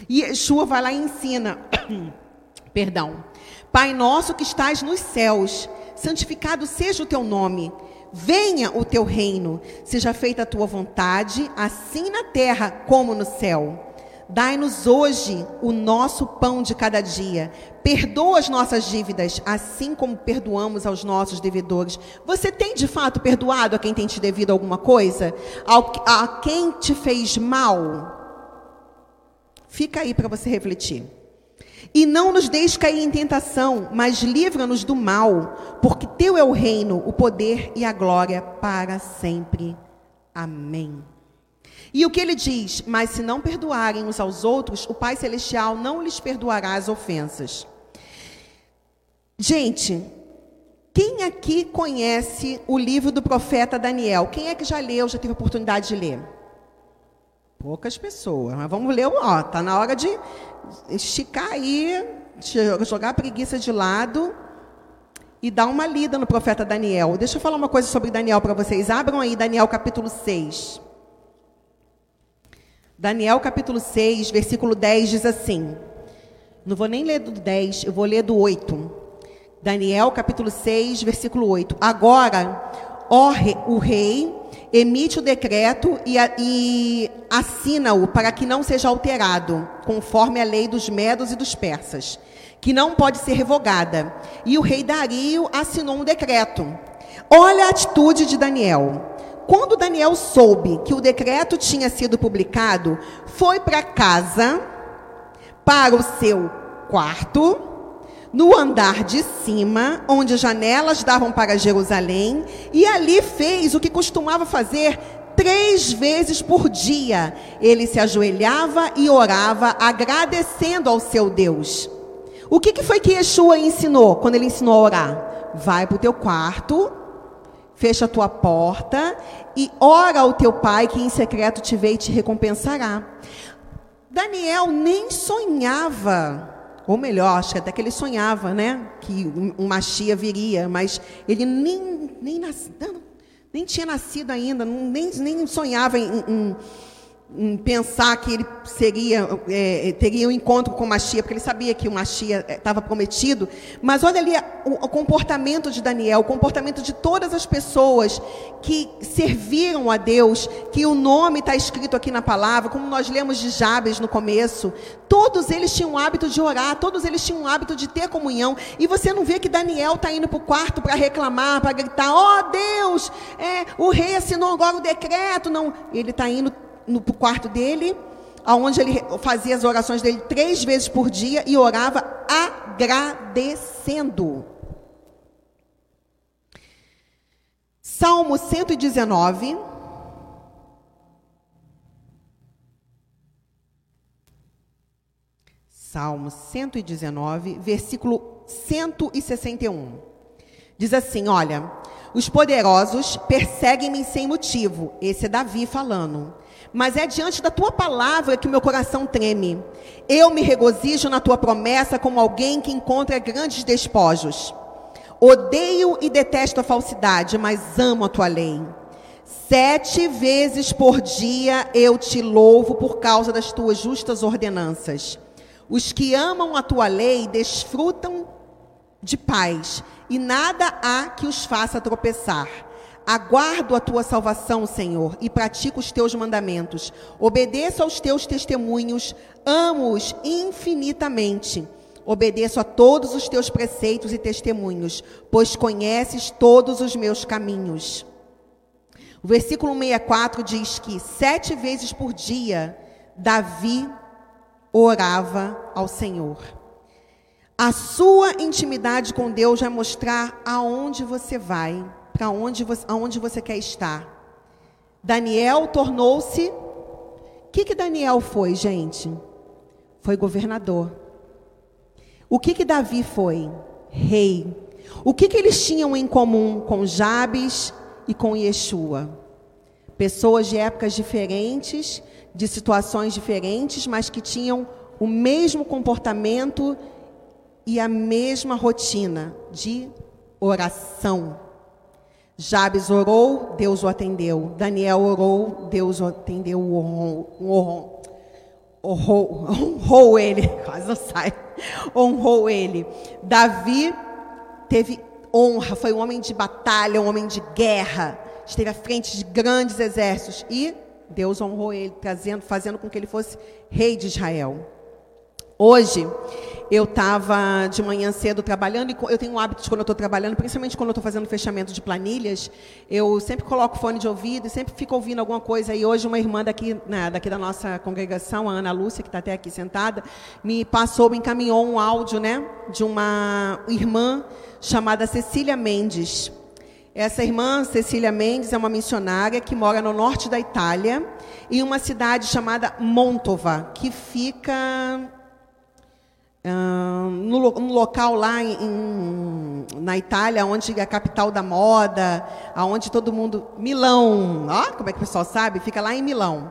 E Yeshua vai lá e ensina. Perdão. Pai nosso que estás nos céus, santificado seja o teu nome. Venha o teu reino, seja feita a tua vontade, assim na terra como no céu. Dai-nos hoje o nosso pão de cada dia. Perdoa as nossas dívidas, assim como perdoamos aos nossos devedores. Você tem de fato perdoado a quem tem te devido alguma coisa? A quem te fez mal? Fica aí para você refletir. E não nos deixe cair em tentação, mas livra-nos do mal, porque teu é o reino, o poder e a glória para sempre. Amém. E o que ele diz? Mas se não perdoarem uns aos outros, o Pai Celestial não lhes perdoará as ofensas. Gente, quem aqui conhece o livro do profeta Daniel? Quem é que já leu, já teve oportunidade de ler? Poucas pessoas, mas vamos ler, ó, tá na hora de esticar aí, jogar a preguiça de lado e dar uma lida no profeta Daniel. Deixa eu falar uma coisa sobre Daniel para vocês. Abram aí Daniel capítulo 6. Daniel capítulo 6, versículo 10 diz assim: Não vou nem ler do 10, eu vou ler do 8. Daniel capítulo 6, versículo 8. Agora, ó o rei emite o decreto e, e assina-o para que não seja alterado, conforme a lei dos medos e dos persas, que não pode ser revogada. E o rei Dario assinou um decreto. Olha a atitude de Daniel. Quando Daniel soube que o decreto tinha sido publicado, foi para casa, para o seu quarto, no andar de cima, onde as janelas davam para Jerusalém, e ali fez o que costumava fazer três vezes por dia. Ele se ajoelhava e orava, agradecendo ao seu Deus. O que, que foi que Yeshua ensinou quando ele ensinou a orar? Vai para o teu quarto, fecha a tua porta e ora ao teu pai que em secreto te vê e te recompensará. Daniel nem sonhava, ou melhor, acho que até que ele sonhava, né, que um Machia viria, mas ele nem, nem, nem tinha nascido ainda, nem, nem sonhava em em pensar que ele seria, é, teria um encontro com o Machia, porque ele sabia que o Machia estava é, prometido. Mas olha ali o, o, comportamento de Daniel, o comportamento de todas as pessoas que serviram a Deus, que o nome está escrito aqui na palavra, como nós lemos de Jabes no começo. Todos eles tinham o hábito de orar, todos eles tinham o hábito de ter comunhão. E você não vê que Daniel está indo para o quarto para reclamar, para gritar: ó oh, Deus, é, o rei assinou agora o decreto. Não, ele está indo no quarto dele, aonde ele fazia as orações dele três vezes por dia e orava agradecendo. Salmo 119. Salmo 119, versículo 161. Diz assim: Olha, os poderosos perseguem-me sem motivo. Esse é Davi falando mas é diante da tua palavra que o meu coração treme. Eu me regozijo na tua promessa como alguém que encontra grandes despojos. Odeio e detesto a falsidade, mas amo a tua lei. Sete vezes por dia eu te louvo por causa das tuas justas ordenanças. Os que amam a tua lei desfrutam de paz, e nada há que os faça tropeçar. Aguardo a tua salvação, Senhor, e pratico os teus mandamentos. Obedeço aos teus testemunhos, amo-os infinitamente. Obedeço a todos os teus preceitos e testemunhos, pois conheces todos os meus caminhos. O versículo 64 diz que sete vezes por dia Davi orava ao Senhor. A sua intimidade com Deus vai mostrar aonde você vai para onde você, aonde você quer estar. Daniel tornou-se. O que, que Daniel foi, gente? Foi governador. O que, que Davi foi? Rei. O que, que eles tinham em comum com Jabes e com Yeshua? Pessoas de épocas diferentes, de situações diferentes, mas que tinham o mesmo comportamento e a mesma rotina de oração. Jabes orou, Deus o atendeu. Daniel orou, Deus o atendeu. Honrou, honrou, honrou ele, quase não sai. Honrou ele. Davi teve honra, foi um homem de batalha, um homem de guerra, esteve à frente de grandes exércitos e Deus honrou ele, trazendo, fazendo com que ele fosse rei de Israel. Hoje, eu estava de manhã cedo trabalhando, e eu tenho um hábito de quando eu estou trabalhando, principalmente quando eu estou fazendo fechamento de planilhas, eu sempre coloco fone de ouvido e sempre fico ouvindo alguma coisa. E hoje uma irmã daqui, né, daqui da nossa congregação, a Ana Lúcia, que está até aqui sentada, me passou, me encaminhou um áudio né, de uma irmã chamada Cecília Mendes. Essa irmã, Cecília Mendes, é uma missionária que mora no norte da Itália, em uma cidade chamada Montova, que fica no, no, local lá em, na Itália, onde é a capital da moda, aonde todo mundo. Milão, ó, como é que o pessoal sabe? Fica lá em Milão.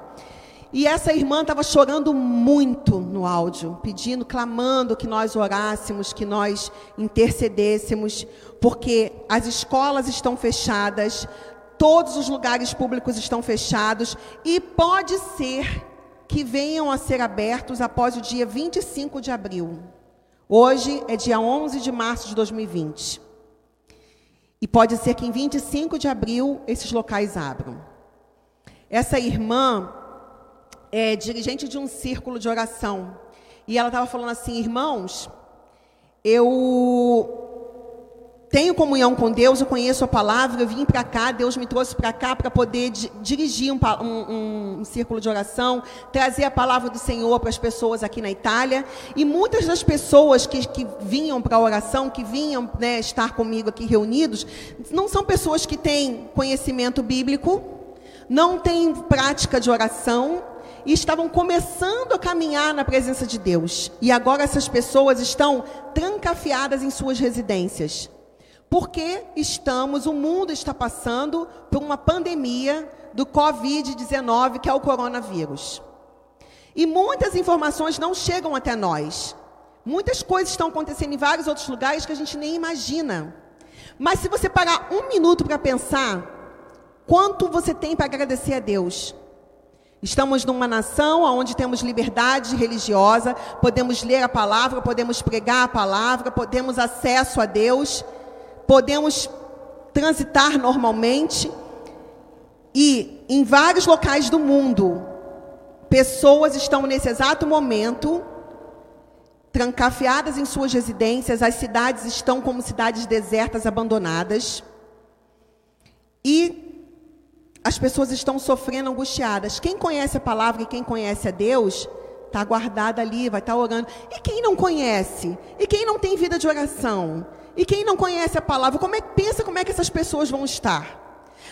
E essa irmã estava chorando muito no áudio, pedindo, clamando que nós orássemos, que nós intercedêssemos, porque as escolas estão fechadas, todos os lugares públicos estão fechados, e pode ser que venham a ser abertos após o dia 25 de abril. Hoje é dia 11 de março de 2020. E pode ser que em 25 de abril esses locais abram. Essa irmã é dirigente de um círculo de oração. E ela estava falando assim: irmãos, eu tenho comunhão com Deus, eu conheço a palavra, eu vim para cá, Deus me trouxe para cá para poder dirigir um, um, um, círculo de oração, trazer a palavra do Senhor para as pessoas aqui na Itália. E muitas das pessoas que, que vinham para a oração, que vinham né, estar comigo aqui reunidos, não são pessoas que têm conhecimento bíblico, não têm prática de oração, e estavam começando a caminhar na presença de Deus. E agora essas pessoas estão trancafiadas em suas residências. Porque estamos, o mundo está passando por uma pandemia do Covid-19, que é o coronavírus. E muitas informações não chegam até nós. Muitas coisas estão acontecendo em vários outros lugares que a gente nem imagina. Mas se você parar um minuto para pensar, quanto você tem para agradecer a Deus? Estamos numa nação onde temos liberdade religiosa, podemos ler a palavra, podemos pregar a palavra, podemos acesso a Deus podemos transitar normalmente e em vários locais do mundo, pessoas estão nesse exato momento trancafiadas em suas residências, as cidades estão como cidades desertas, abandonadas. E as pessoas estão sofrendo, angustiadas. Quem conhece a palavra e quem conhece a Deus, está guardado ali, vai estar tá orando. E quem não conhece? E quem não tem vida de oração? E quem não conhece a palavra, como é que pensa como é que essas pessoas vão estar?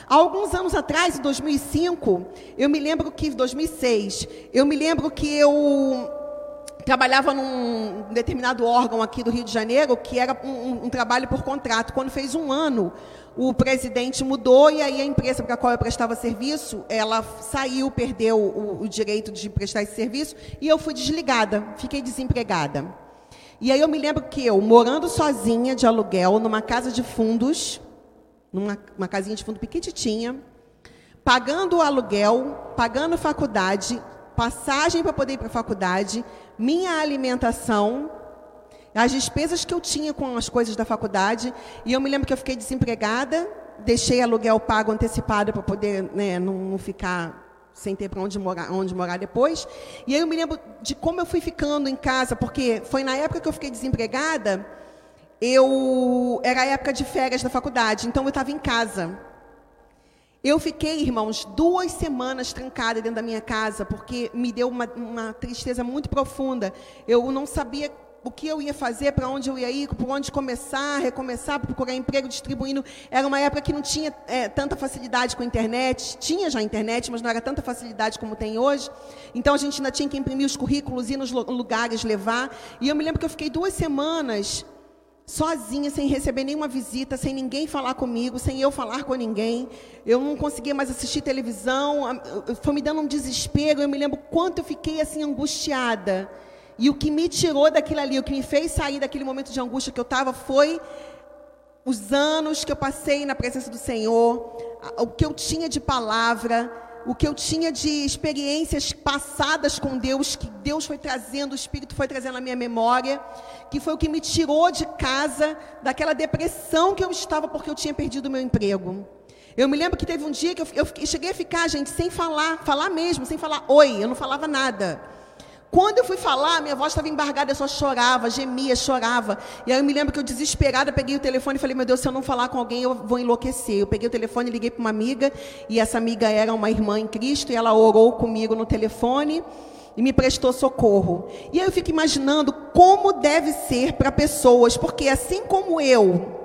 Há alguns anos atrás, em 2005, eu me lembro que, 2006, eu me lembro que eu trabalhava num determinado órgão aqui do Rio de Janeiro, que era um, um, trabalho por contrato. Quando fez um ano, o presidente mudou e aí a empresa para a qual eu prestava serviço, ela saiu, perdeu o, o direito de prestar esse serviço e eu fui desligada, fiquei desempregada. E aí eu me lembro que eu, morando sozinha de aluguel, numa casa de fundos, numa uma casinha de fundo pequititinha, pagando o aluguel, pagando faculdade, passagem para poder ir para a faculdade, minha alimentação, as despesas que eu tinha com as coisas da faculdade. E eu me lembro que eu fiquei desempregada, deixei aluguel pago antecipado para poder né, não, não ficar sem ter para onde morar, onde morar depois. E aí eu me lembro de como eu fui ficando em casa, porque foi na época que eu fiquei desempregada, eu era a época de férias da faculdade, então eu estava em casa. Eu fiquei, irmãos, duas semanas trancada dentro da minha casa, porque me deu uma, uma tristeza muito profunda. Eu não sabia o que eu ia fazer, para onde eu ia ir, por onde começar, recomeçar, procurar emprego distribuindo. Era uma época que não tinha é, tanta facilidade com a internet. Tinha já internet, mas não era tanta facilidade como tem hoje. Então a gente ainda tinha que imprimir os currículos, ir nos lugares, levar. E eu me lembro que eu fiquei duas semanas sozinha, sem receber nenhuma visita, sem ninguém falar comigo, sem eu falar com ninguém. Eu não conseguia mais assistir televisão. Foi me dando um desespero. Eu me lembro quanto eu fiquei assim angustiada. E o que me tirou daquilo ali, o que me fez sair daquele momento de angústia que eu estava, foi os anos que eu passei na presença do Senhor, o que eu tinha de palavra, o que eu tinha de experiências passadas com Deus, que Deus foi trazendo, o Espírito foi trazendo na minha memória, que foi o que me tirou de casa daquela depressão que eu estava porque eu tinha perdido o meu emprego. Eu me lembro que teve um dia que eu, eu cheguei a ficar, gente, sem falar, falar mesmo, sem falar oi, eu não falava nada. Quando eu fui falar, minha voz estava embargada, eu só chorava, gemia, chorava. E aí eu me lembro que eu desesperada peguei o telefone e falei: "Meu Deus, se eu não falar com alguém, eu vou enlouquecer". Eu peguei o telefone, liguei para uma amiga, e essa amiga era uma irmã em Cristo, e ela orou comigo no telefone e me prestou socorro. E aí eu fico imaginando como deve ser para pessoas, porque assim como eu,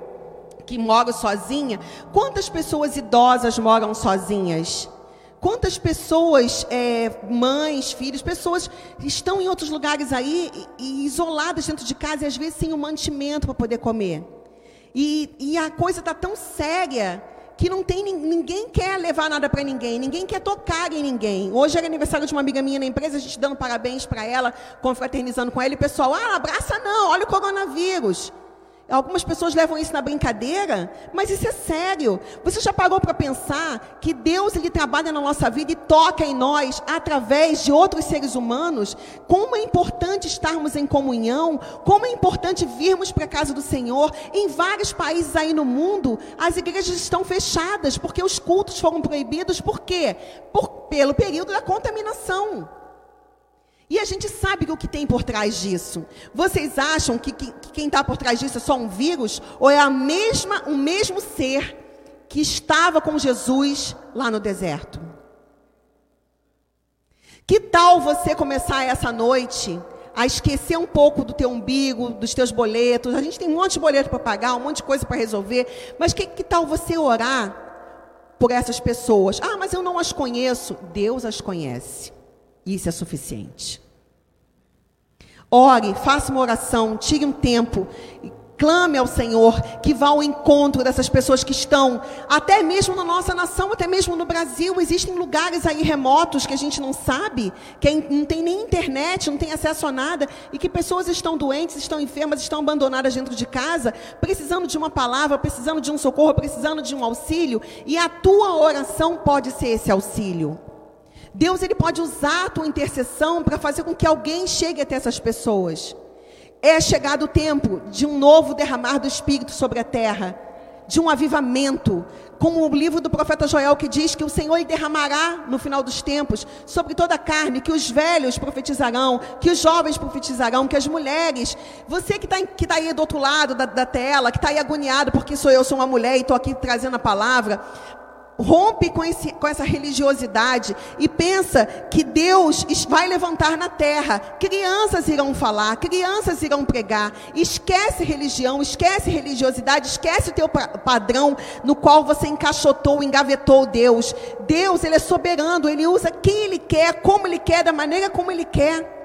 que moro sozinha, quantas pessoas idosas moram sozinhas? Quantas pessoas, é, mães, filhos, pessoas estão em outros lugares aí e, e isoladas dentro de casa e às vezes sem o um mantimento para poder comer. E, e a coisa está tão séria que não tem ninguém quer levar nada para ninguém, ninguém quer tocar em ninguém. Hoje era aniversário de uma amiga minha na empresa, a gente dando parabéns para ela, confraternizando com ela, e o pessoal, ah, abraça não, olha o coronavírus. Algumas pessoas levam isso na brincadeira, mas isso é sério. Você já parou para pensar que Deus ele trabalha na nossa vida e toca em nós através de outros seres humanos? Como é importante estarmos em comunhão, como é importante virmos para a casa do Senhor. Em vários países aí no mundo, as igrejas estão fechadas porque os cultos foram proibidos. Por quê? Por, pelo período da contaminação. E a gente sabe o que tem por trás disso. Vocês acham que, que, que quem está por trás disso é só um vírus? Ou é a mesma, o mesmo ser que estava com Jesus lá no deserto? Que tal você começar essa noite a esquecer um pouco do teu umbigo, dos teus boletos? A gente tem um monte de boleto para pagar, um monte de coisa para resolver. Mas que, que tal você orar por essas pessoas? Ah, mas eu não as conheço. Deus as conhece. Isso é suficiente. Ore, faça uma oração, tire um tempo, clame ao Senhor que vá ao encontro dessas pessoas que estão, até mesmo na nossa nação, até mesmo no Brasil, existem lugares aí remotos que a gente não sabe, que é não tem nem internet, não tem acesso a nada, e que pessoas estão doentes, estão enfermas, estão abandonadas dentro de casa, precisando de uma palavra, precisando de um socorro, precisando de um auxílio, e a tua oração pode ser esse auxílio. Deus ele pode usar a tua intercessão para fazer com que alguém chegue até essas pessoas. É chegado o tempo de um novo derramar do Espírito sobre a terra, de um avivamento, como o livro do profeta Joel que diz que o Senhor derramará no final dos tempos sobre toda a carne, que os velhos profetizarão, que os jovens profetizarão, que as mulheres, você que está que tá aí do outro lado da, da tela, que está aí agoniado porque sou eu, sou uma mulher e estou aqui trazendo a palavra, rompe com, esse, com essa religiosidade e pensa que Deus vai levantar na terra. Crianças irão falar, crianças irão pregar. Esquece religião, esquece religiosidade, esquece o teu padrão no qual você encaixotou, engavetou Deus. Deus, Ele é soberano, Ele usa quem Ele quer, como Ele quer, da maneira como Ele quer.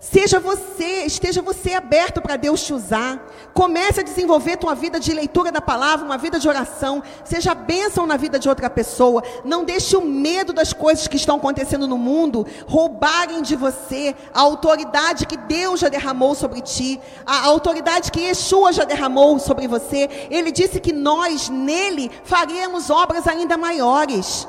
Seja você, esteja você aberto para Deus te usar. Comece a desenvolver tua vida de leitura da palavra, uma vida de oração. Seja bênção na vida de outra pessoa. Não deixe o medo das coisas que estão acontecendo no mundo roubarem de você a autoridade que Deus já derramou sobre ti, a autoridade que Yeshua já derramou sobre você. Ele disse que nós nele faríamos obras ainda maiores.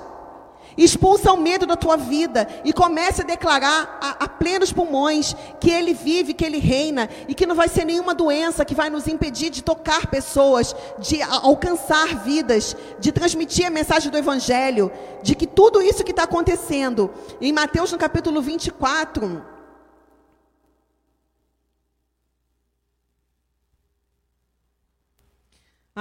Expulsa o medo da tua vida e comece a declarar a, a, plenos pulmões que Ele vive, que Ele reina e que não vai ser nenhuma doença que vai nos impedir de tocar pessoas, de alcançar vidas, de transmitir a mensagem do Evangelho, de que tudo isso que está acontecendo. Em Mateus no capítulo 24,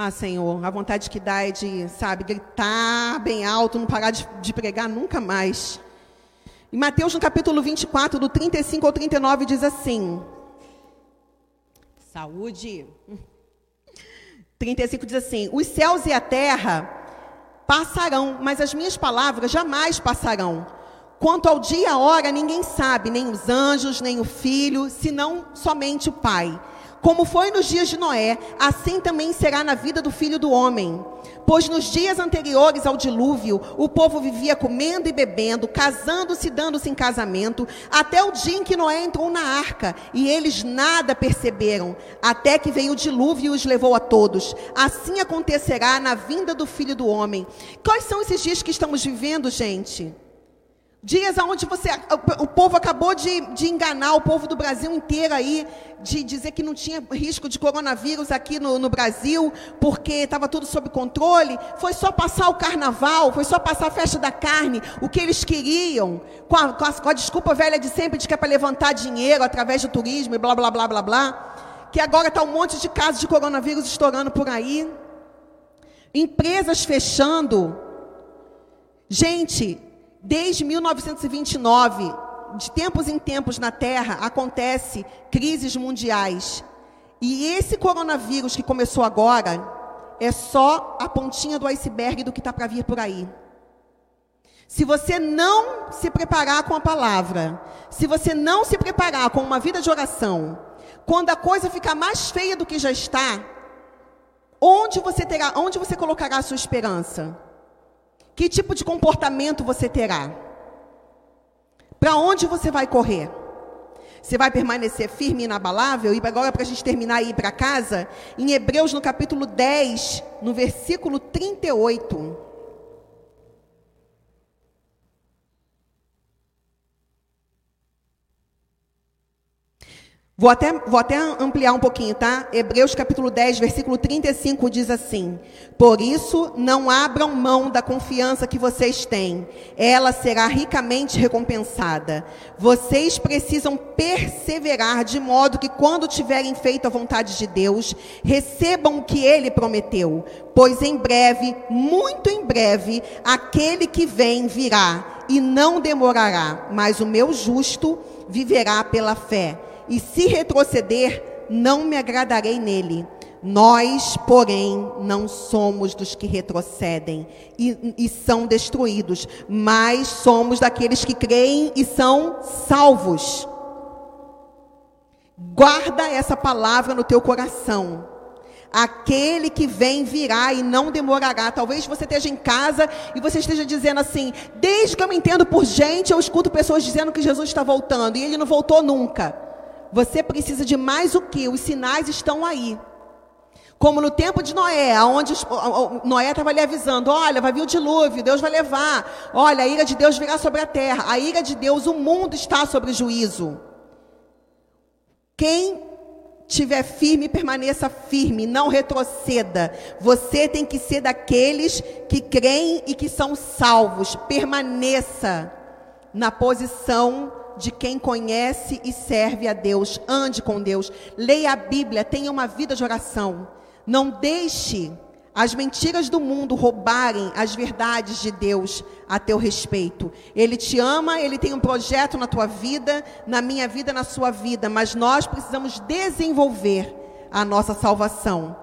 Ah, Senhor, a vontade que dá é de, sabe, gritar bem alto, não parar de, de pregar nunca mais. Em Mateus, no capítulo 24, do 35 ao 39, diz assim: Saúde. 35 diz assim: Os céus e a terra passarão, mas as minhas palavras jamais passarão. Quanto ao dia e a hora, ninguém sabe, nem os anjos, nem o filho, senão somente o Pai. Como foi nos dias de Noé, assim também será na vida do filho do homem. Pois nos dias anteriores ao dilúvio, o povo vivia comendo e bebendo, casando-se e dando-se em casamento, até o dia em que Noé entrou na arca, e eles nada perceberam, até que veio o dilúvio e os levou a todos. Assim acontecerá na vinda do filho do homem. Quais são esses dias que estamos vivendo, gente? Dias onde você, o povo acabou de, de enganar o povo do Brasil inteiro aí, de dizer que não tinha risco de coronavírus aqui no, no Brasil, porque estava tudo sob controle. Foi só passar o carnaval, foi só passar a festa da carne, o que eles queriam, com a, com a, com a desculpa velha de sempre de que é para levantar dinheiro através do turismo e blá, blá, blá, blá, blá. Que agora está um monte de casos de coronavírus estourando por aí. Empresas fechando. Gente, Desde 1929, de tempos em tempos na Terra, acontece crises mundiais. E esse coronavírus que começou agora é só a pontinha do iceberg do que está para vir por aí. Se você não se preparar com a palavra, se você não se preparar com uma vida de oração, quando a coisa ficar mais feia do que já está, onde você terá, onde você colocará a sua esperança? Que tipo de comportamento você terá? Para onde você vai correr? Você vai permanecer firme e inabalável? E agora, para a gente terminar e ir para casa, em Hebreus, no capítulo 10, no versículo 38. Vou até, vou até ampliar um pouquinho, tá? Hebreus capítulo 10, versículo 35 diz assim: Por isso, não abram mão da confiança que vocês têm, ela será ricamente recompensada. Vocês precisam perseverar de modo que, quando tiverem feito a vontade de Deus, recebam o que ele prometeu. Pois em breve, muito em breve, aquele que vem virá e não demorará, mas o meu justo viverá pela fé e se retroceder, não me agradarei nele. Nós, porém, não somos dos que retrocedem e, e, são destruídos, mas somos daqueles que creem e são salvos. Guarda essa palavra no teu coração. Aquele que vem virá e não demorará. Talvez você esteja em casa e você esteja dizendo assim: desde que eu me entendo por gente, eu escuto pessoas dizendo que Jesus está voltando e ele não voltou nunca. Você precisa de mais o que? Os sinais estão aí. Como no tempo de Noé, onde Noé estava ali avisando: olha, vai vir o dilúvio, Deus vai levar. Olha, a ira de Deus virá sobre a terra. A ira de Deus, o mundo está sobre juízo. Quem tiver firme, permaneça firme, não retroceda. Você tem que ser daqueles que creem e que são salvos. Permaneça na posição de quem conhece e serve a Deus. Ande com Deus. Leia a Bíblia. Tenha uma vida de oração. Não deixe as mentiras do mundo roubarem as verdades de Deus a teu respeito. Ele te ama, ele tem um projeto na tua vida, na minha vida, na sua vida, mas nós precisamos desenvolver a nossa salvação,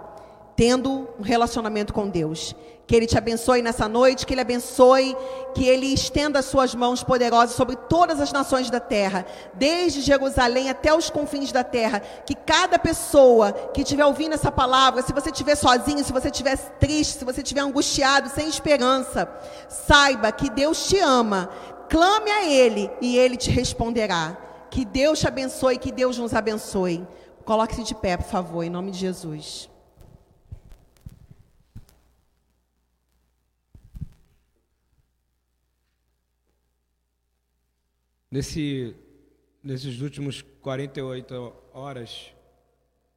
tendo um relacionamento com Deus. Que Ele te abençoe nessa noite, que Ele abençoe, que Ele estenda as suas mãos poderosas sobre todas as nações da terra, desde Jerusalém até os confins da terra. Que cada pessoa que estiver ouvindo essa palavra, se você estiver sozinho, se você estiver triste, se você estiver angustiado, sem esperança, saiba que Deus te ama. Clame a Ele e Ele te responderá. Que Deus te abençoe, que Deus nos abençoe. Coloque-se de pé, por favor, em nome de Jesus. Nesse, nesses últimos 48 horas,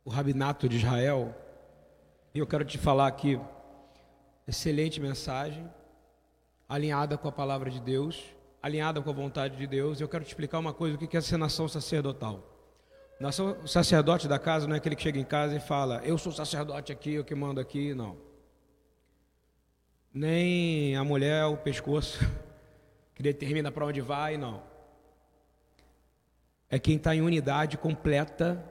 o Rabinato de Israel, e eu quero te falar aqui, excelente mensagem, alinhada com a palavra de Deus, alinhada com a vontade de Deus. Eu quero te explicar uma coisa: o que é ser nação sacerdotal? Nação sacerdote da casa não é aquele que chega em casa e fala, eu sou sacerdote aqui, eu que mando aqui, não. Nem a mulher o pescoço, que determina para onde vai, não é quem está em unidade completa,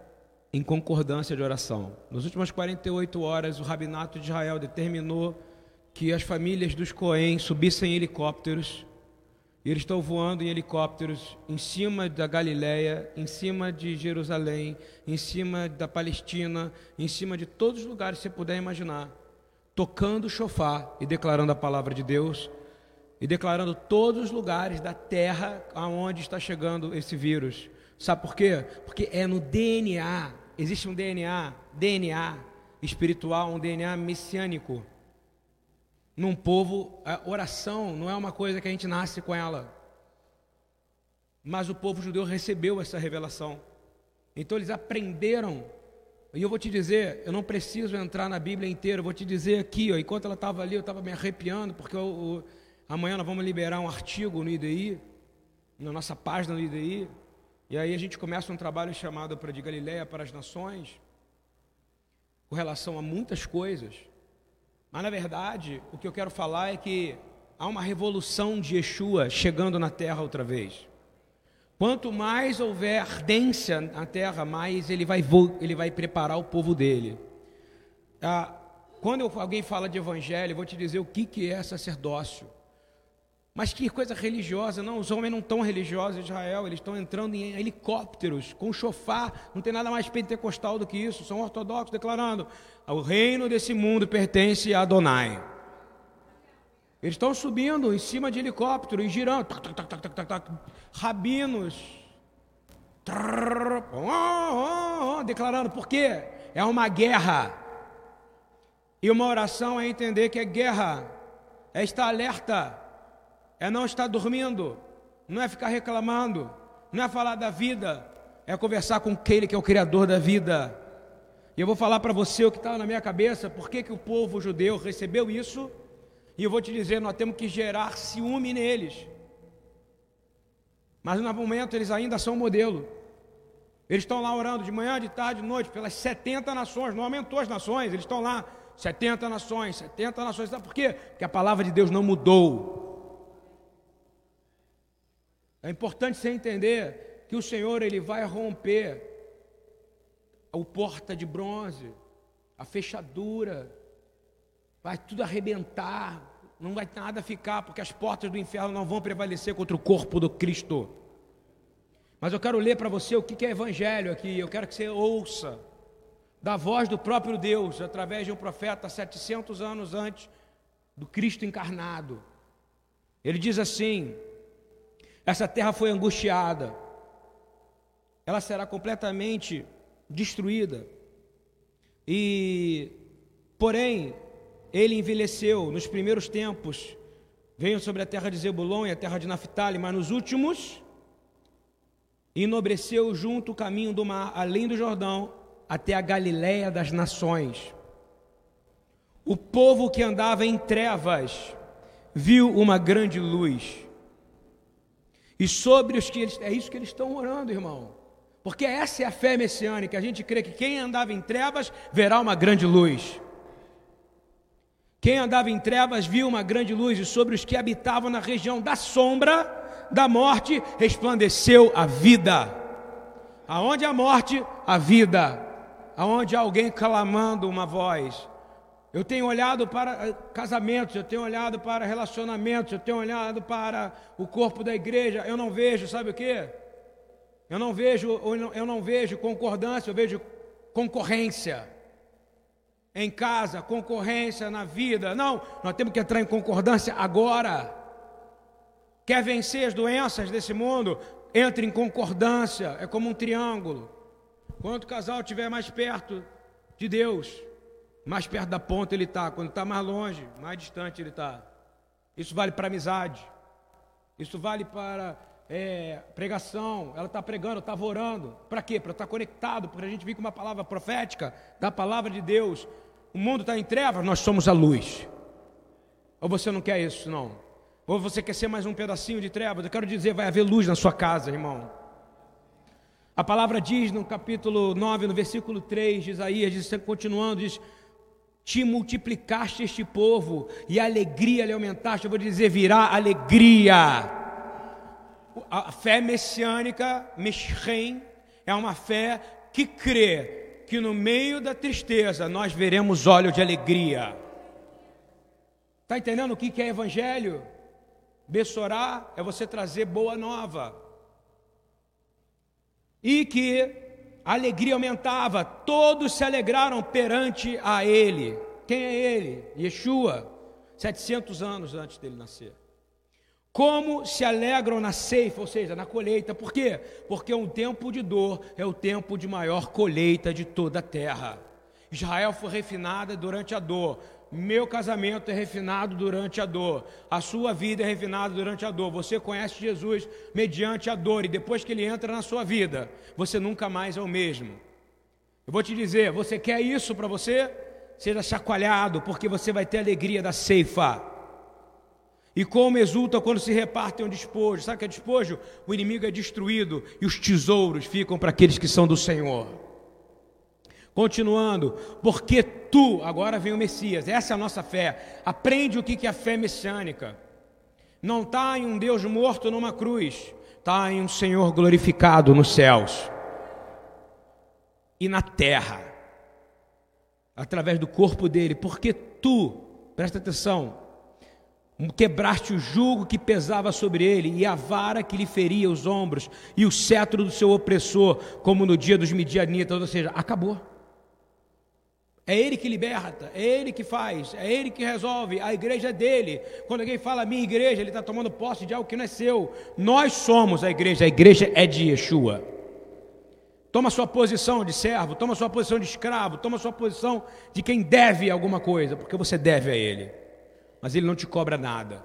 em concordância de oração. Nas últimas 48 horas, o Rabinato de Israel determinou que as famílias dos Coen subissem em helicópteros. E eles estão voando em helicópteros em cima da Galiléia, em cima de Jerusalém, em cima da Palestina, em cima de todos os lugares que você puder imaginar, tocando o chofar e declarando a palavra de Deus e declarando todos os lugares da terra aonde está chegando esse vírus. Sabe por quê? Porque é no DNA, existe um DNA, DNA espiritual, um DNA messiânico. Num povo, a oração não é uma coisa que a gente nasce com ela. Mas o povo judeu recebeu essa revelação. Então eles aprenderam. E eu vou te dizer, eu não preciso entrar na Bíblia inteira, eu vou te dizer aqui, ó, enquanto ela estava ali, eu estava me arrepiando, porque eu, eu, amanhã nós vamos liberar um artigo no IDI, na nossa página no IDI, e aí a gente começa um trabalho chamado para de Galileia para as Nações, com relação a muitas coisas. Mas na verdade, o que eu quero falar é que há uma revolução de Yeshua chegando na terra outra vez. Quanto mais houver ardência na terra, mais ele vai, ele vai preparar o povo dele. Ah, quando eu, alguém fala de evangelho, eu vou te dizer o que, que é sacerdócio. Mas que coisa religiosa, não, os homens não estão religiosos Israel, eles estão entrando em helicópteros, com chofar, não tem nada mais pentecostal do que isso, são ortodoxos declarando: o reino desse mundo pertence a Adonai. Eles estão subindo em cima de helicóptero e girando. Tac, tac, tac, tac, tac, tac, rabinos. Trrr, oh, oh, oh, declarando, por quê? É uma guerra. E uma oração é entender que é guerra, é estar alerta, é não estar dormindo, não é ficar reclamando, não é falar da vida, é conversar com aquele que é o Criador da vida. E eu vou falar para você o que está na minha cabeça, por que, que o povo judeu recebeu isso e eu vou te dizer, nós temos que gerar ciúme neles. Mas no momento eles ainda são modelo. Eles estão lá orando de manhã, de tarde, de noite, pelas 70 nações, não aumentou as nações, eles estão lá, 70 nações, 70 nações. Sabe por quê? Porque a palavra de Deus não mudou. É importante você entender que o Senhor ele vai romper o porta de bronze, a fechadura, vai tudo arrebentar, não vai nada ficar, porque as portas do inferno não vão prevalecer contra o corpo do Cristo. Mas eu quero ler para você o que é evangelho aqui, eu quero que você ouça da voz do próprio Deus, através de um profeta 700 anos antes do Cristo encarnado. Ele diz assim: essa terra foi angustiada, ela será completamente destruída, e, porém, ele envelheceu nos primeiros tempos, veio sobre a terra de Zebulon e a terra de Naphtali, mas nos últimos enobreceu junto o caminho do mar, além do Jordão, até a Galiléia das nações. O povo que andava em trevas viu uma grande luz. E sobre os que eles, é isso que eles estão orando, irmão. Porque essa é a fé messiânica. A gente crê que quem andava em trevas verá uma grande luz. Quem andava em trevas viu uma grande luz, e sobre os que habitavam na região da sombra da morte resplandeceu a vida. Aonde a morte, a vida. Aonde alguém clamando uma voz. Eu tenho olhado para eh, casamentos, eu tenho olhado para relacionamentos, eu tenho olhado para o corpo da igreja. Eu não vejo, sabe o que? Eu não vejo, eu não vejo concordância, eu vejo concorrência em casa, concorrência na vida. Não, nós temos que entrar em concordância agora. Quer vencer as doenças desse mundo? Entre em concordância, é como um triângulo. Quanto o casal estiver mais perto de Deus, mais perto da ponta ele está. Quando está mais longe, mais distante ele está. Isso vale para amizade. Isso vale para é, pregação. Ela está pregando, estava orando. Para quê? Para estar tá conectado, para a gente vir com uma palavra profética da palavra de Deus o mundo está em trevas, nós somos a luz. Ou você não quer isso, não? Ou você quer ser mais um pedacinho de trevas? Eu quero dizer, vai haver luz na sua casa, irmão. A palavra diz no capítulo 9, no versículo 3 de Isaías, diz, continuando, diz: Te multiplicaste este povo e a alegria lhe aumentaste. Eu vou dizer, virá alegria. A fé messiânica, Meshem, é uma fé que crê que no meio da tristeza nós veremos óleo de alegria. Está entendendo o que é evangelho? Bessorar é você trazer boa nova. E que a alegria aumentava, todos se alegraram perante a ele. Quem é ele? Yeshua, 700 anos antes dele nascer. Como se alegram na ceifa, ou seja, na colheita. Por quê? Porque um tempo de dor é o tempo de maior colheita de toda a terra. Israel foi refinada durante a dor. Meu casamento é refinado durante a dor. A sua vida é refinada durante a dor. Você conhece Jesus mediante a dor e depois que ele entra na sua vida, você nunca mais é o mesmo. Eu vou te dizer, você quer isso para você? Seja chacoalhado, porque você vai ter a alegria da ceifa. E como exulta quando se repartem um despojo. Sabe o que é despojo? O inimigo é destruído e os tesouros ficam para aqueles que são do Senhor. Continuando, porque tu, agora vem o Messias, essa é a nossa fé. Aprende o que é a fé messiânica. Não está em um Deus morto numa cruz, está em um Senhor glorificado nos céus e na terra, através do corpo dele, porque tu, presta atenção, quebraste o jugo que pesava sobre ele, e a vara que lhe feria os ombros, e o cetro do seu opressor, como no dia dos midianitas, ou seja, acabou. É Ele que liberta, é Ele que faz, é Ele que resolve, a igreja é dele. Quando alguém fala minha igreja, ele está tomando posse de algo que não é seu. Nós somos a igreja, a igreja é de Yeshua. Toma sua posição de servo, toma sua posição de escravo, toma sua posição de quem deve alguma coisa, porque você deve a Ele, mas Ele não te cobra nada.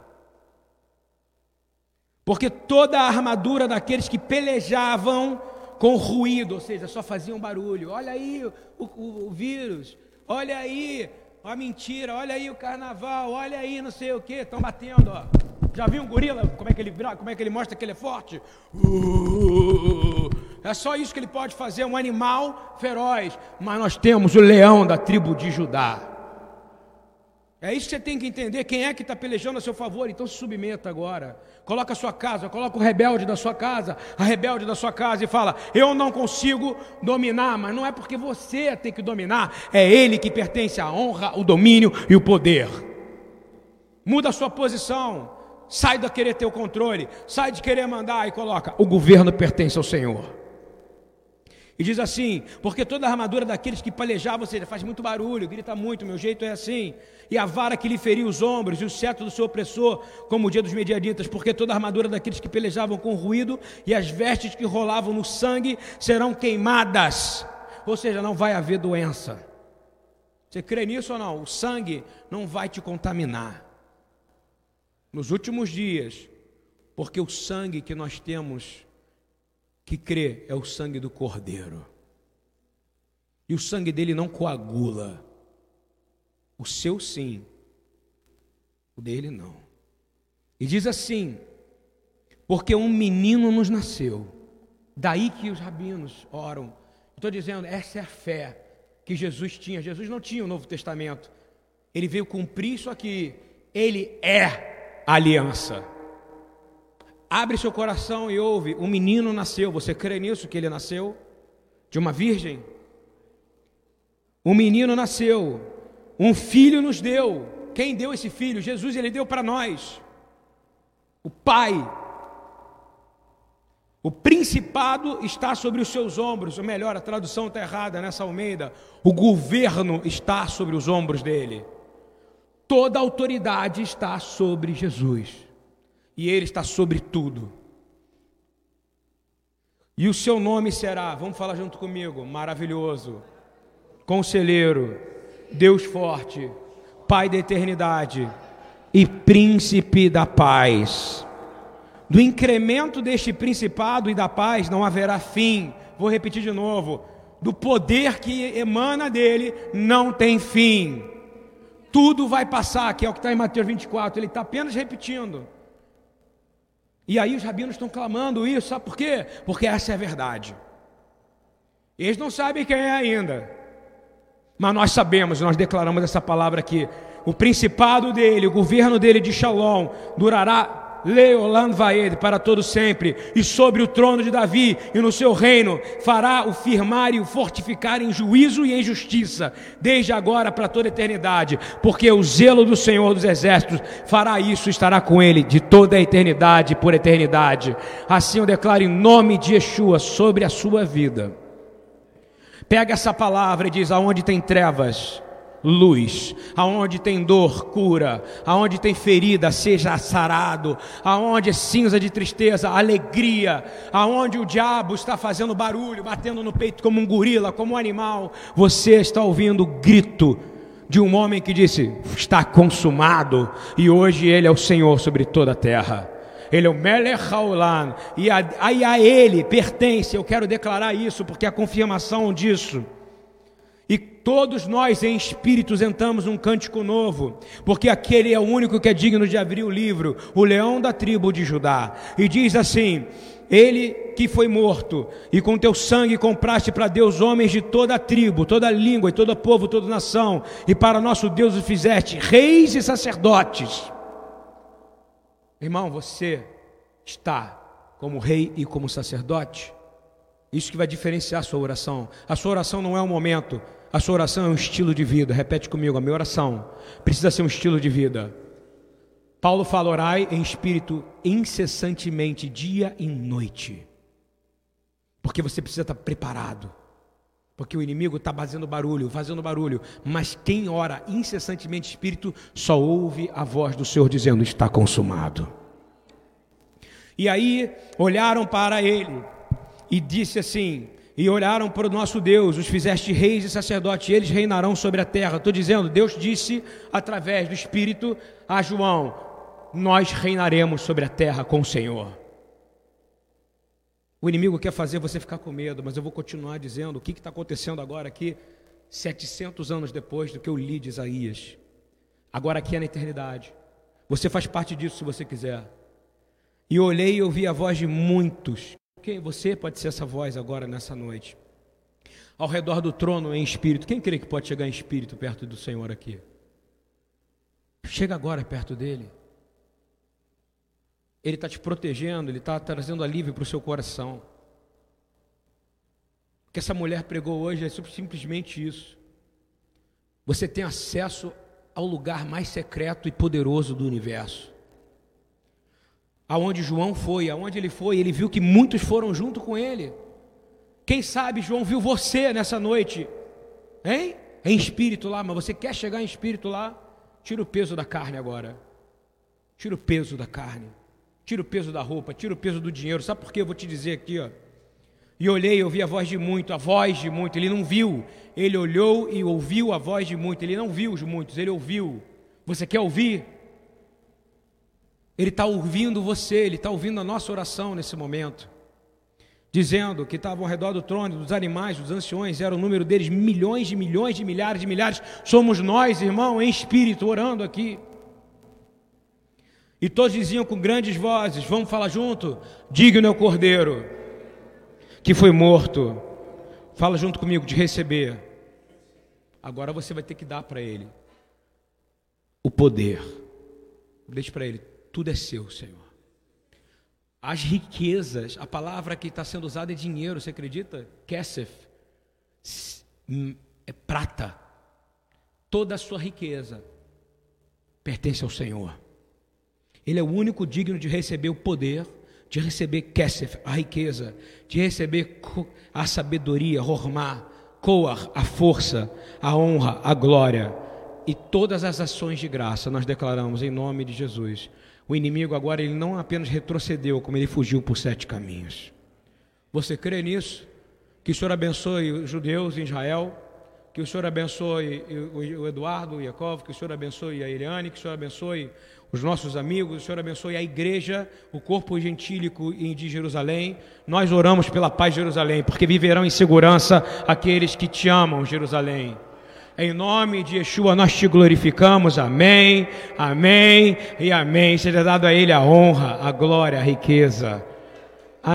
Porque toda a armadura daqueles que pelejavam com ruído, ou seja, só faziam barulho. Olha aí o, o, o vírus, olha aí a mentira, olha aí o carnaval, olha aí não sei o que, estão batendo, ó. Já viu um gorila? Como é que ele como é que ele mostra que ele é forte? Uh, é só isso que ele pode fazer, um animal feroz. Mas nós temos o leão da tribo de Judá. É isso que você tem que entender. Quem é que está pelejando a seu favor? Então se submeta agora. Coloca a sua casa, coloca o rebelde da sua casa, a rebelde da sua casa e fala: Eu não consigo dominar, mas não é porque você tem que dominar, é ele que pertence à honra, o domínio e o poder. Muda a sua posição, sai de querer ter o controle, sai de querer mandar e coloca: O governo pertence ao Senhor. E diz assim: porque toda a armadura daqueles que palejavam, ou seja, faz muito barulho, grita muito, meu jeito é assim, e a vara que lhe feria os ombros, e o cetro do seu opressor, como o dia dos medianitas, porque toda a armadura daqueles que pelejavam com ruído, e as vestes que rolavam no sangue serão queimadas, ou seja, não vai haver doença. Você crê nisso ou não? O sangue não vai te contaminar. Nos últimos dias, porque o sangue que nós temos que crê é o sangue do Cordeiro. E o sangue dele não coagula. O seu sim, o dele não. E diz assim: porque um menino nos nasceu. Daí que os rabinos oram. Estou dizendo, essa é a fé que Jesus tinha. Jesus não tinha o Novo Testamento. Ele veio cumprir isso aqui. Ele é aliança. Abre seu coração e ouve: um menino nasceu. Você crê nisso que ele nasceu? De uma virgem? Um menino nasceu. Um filho nos deu. Quem deu esse filho? Jesus, ele deu para nós. O Pai. O principado está sobre os seus ombros, ou melhor, a tradução está errada nessa Almeida. O governo está sobre os ombros dele. Toda autoridade está sobre Jesus e Ele está sobre tudo. E o seu nome será, vamos falar junto comigo, maravilhoso, conselheiro, Deus forte, Pai da eternidade e príncipe da paz. Do incremento deste principado e da paz não haverá fim. Vou repetir de novo. Do poder que emana dele não tem fim. Tudo vai passar, que é o que está em Mateus 24. Ele está apenas repetindo. E aí os rabinos estão clamando isso, sabe por quê? Porque essa é a verdade. Eles não sabem quem é ainda, mas nós sabemos, nós declaramos essa palavra aqui. O principado dele, o governo dele de Shalom, durará Leolam Vaed para todo sempre, e sobre o trono de Davi e no seu reino fará o firmar e o fortificar em juízo e em justiça, desde agora para toda a eternidade, porque o zelo do Senhor dos exércitos fará isso, estará com ele de toda a eternidade por eternidade. Assim eu declaro em nome de Yeshua sobre a sua vida. Pega essa palavra e diz: aonde tem trevas, luz. Aonde tem dor, cura. Aonde tem ferida, seja sarado. Aonde é cinza de tristeza, alegria. Aonde o diabo está fazendo barulho, batendo no peito como um gorila, como um animal, você está ouvindo o grito de um homem que disse: Está consumado, e hoje ele é o Senhor sobre toda a terra. Ele é o Melech Haolam, e a, a, a ele pertence, eu quero declarar isso, porque é a confirmação disso e todos nós em espíritos entramos num cântico novo, porque aquele é o único que é digno de abrir o livro, o leão da tribo de Judá. E diz assim: Ele que foi morto, e com teu sangue compraste para Deus homens de toda a tribo, toda a língua, e todo povo, toda nação, e para nosso Deus os fizeste reis e sacerdotes. Irmão, você está como rei e como sacerdote. Isso que vai diferenciar a sua oração. A sua oração não é um momento, a sua oração é um estilo de vida. Repete comigo, a minha oração precisa ser um estilo de vida. Paulo fala: orai em espírito incessantemente, dia e noite. Porque você precisa estar preparado. Porque o inimigo está fazendo barulho, fazendo barulho. Mas quem ora incessantemente espírito só ouve a voz do Senhor dizendo: está consumado. E aí olharam para ele e disse assim: E olharam para o nosso Deus, os fizeste reis e sacerdotes, e eles reinarão sobre a terra. Estou dizendo, Deus disse através do Espírito a João: Nós reinaremos sobre a terra com o Senhor. O inimigo quer fazer você ficar com medo, mas eu vou continuar dizendo o que está acontecendo agora aqui, 700 anos depois do que eu li de Isaías. Agora aqui é na eternidade. Você faz parte disso se você quiser. E olhei e ouvi a voz de muitos quem você pode ser essa voz agora nessa noite? Ao redor do trono em espírito. Quem crê que pode chegar em espírito perto do Senhor aqui? Chega agora perto dele. Ele está te protegendo, ele está trazendo alívio para o seu coração. O que essa mulher pregou hoje é simplesmente isso. Você tem acesso ao lugar mais secreto e poderoso do universo aonde João foi, aonde ele foi, ele viu que muitos foram junto com ele. Quem sabe João viu você nessa noite, hein? Em espírito lá, mas você quer chegar em espírito lá? Tira o peso da carne agora. Tira o peso da carne. Tira o peso da roupa, tira o peso do dinheiro. Sabe por que eu vou te dizer aqui, ó? E olhei e ouvi a voz de muito, a voz de muito. Ele não viu, ele olhou e ouviu a voz de muito. Ele não viu os muitos, ele ouviu. Você quer ouvir? Ele está ouvindo você, Ele está ouvindo a nossa oração nesse momento. Dizendo que estavam ao redor do trono, dos animais, dos anciões, era o número deles milhões de milhões de milhares de milhares. Somos nós, irmão, em espírito, orando aqui. E todos diziam com grandes vozes: Vamos falar junto? Digno é o cordeiro que foi morto. Fala junto comigo de receber. Agora você vai ter que dar para ele o poder. Deixe para ele tudo é seu, Senhor. As riquezas, a palavra que está sendo usada é dinheiro, você acredita? Kesef, é prata. Toda a sua riqueza pertence ao Senhor. Ele é o único digno de receber o poder, de receber Kesef, a riqueza, de receber a sabedoria, Hormá, Koar, a força, a honra, a glória e todas as ações de graça nós declaramos em nome de Jesus. O inimigo agora ele não apenas retrocedeu, como ele fugiu por sete caminhos. Você crê nisso? Que o Senhor abençoe os judeus em Israel, que o Senhor abençoe o Eduardo, o Yakov, que o Senhor abençoe a Eliane, que o Senhor abençoe os nossos amigos, o Senhor abençoe a igreja, o corpo gentílico de Jerusalém. Nós oramos pela paz de Jerusalém, porque viverão em segurança aqueles que te amam, Jerusalém. Em nome de Yeshua nós te glorificamos. Amém, amém e amém. Seja dado a Ele a honra, a glória, a riqueza.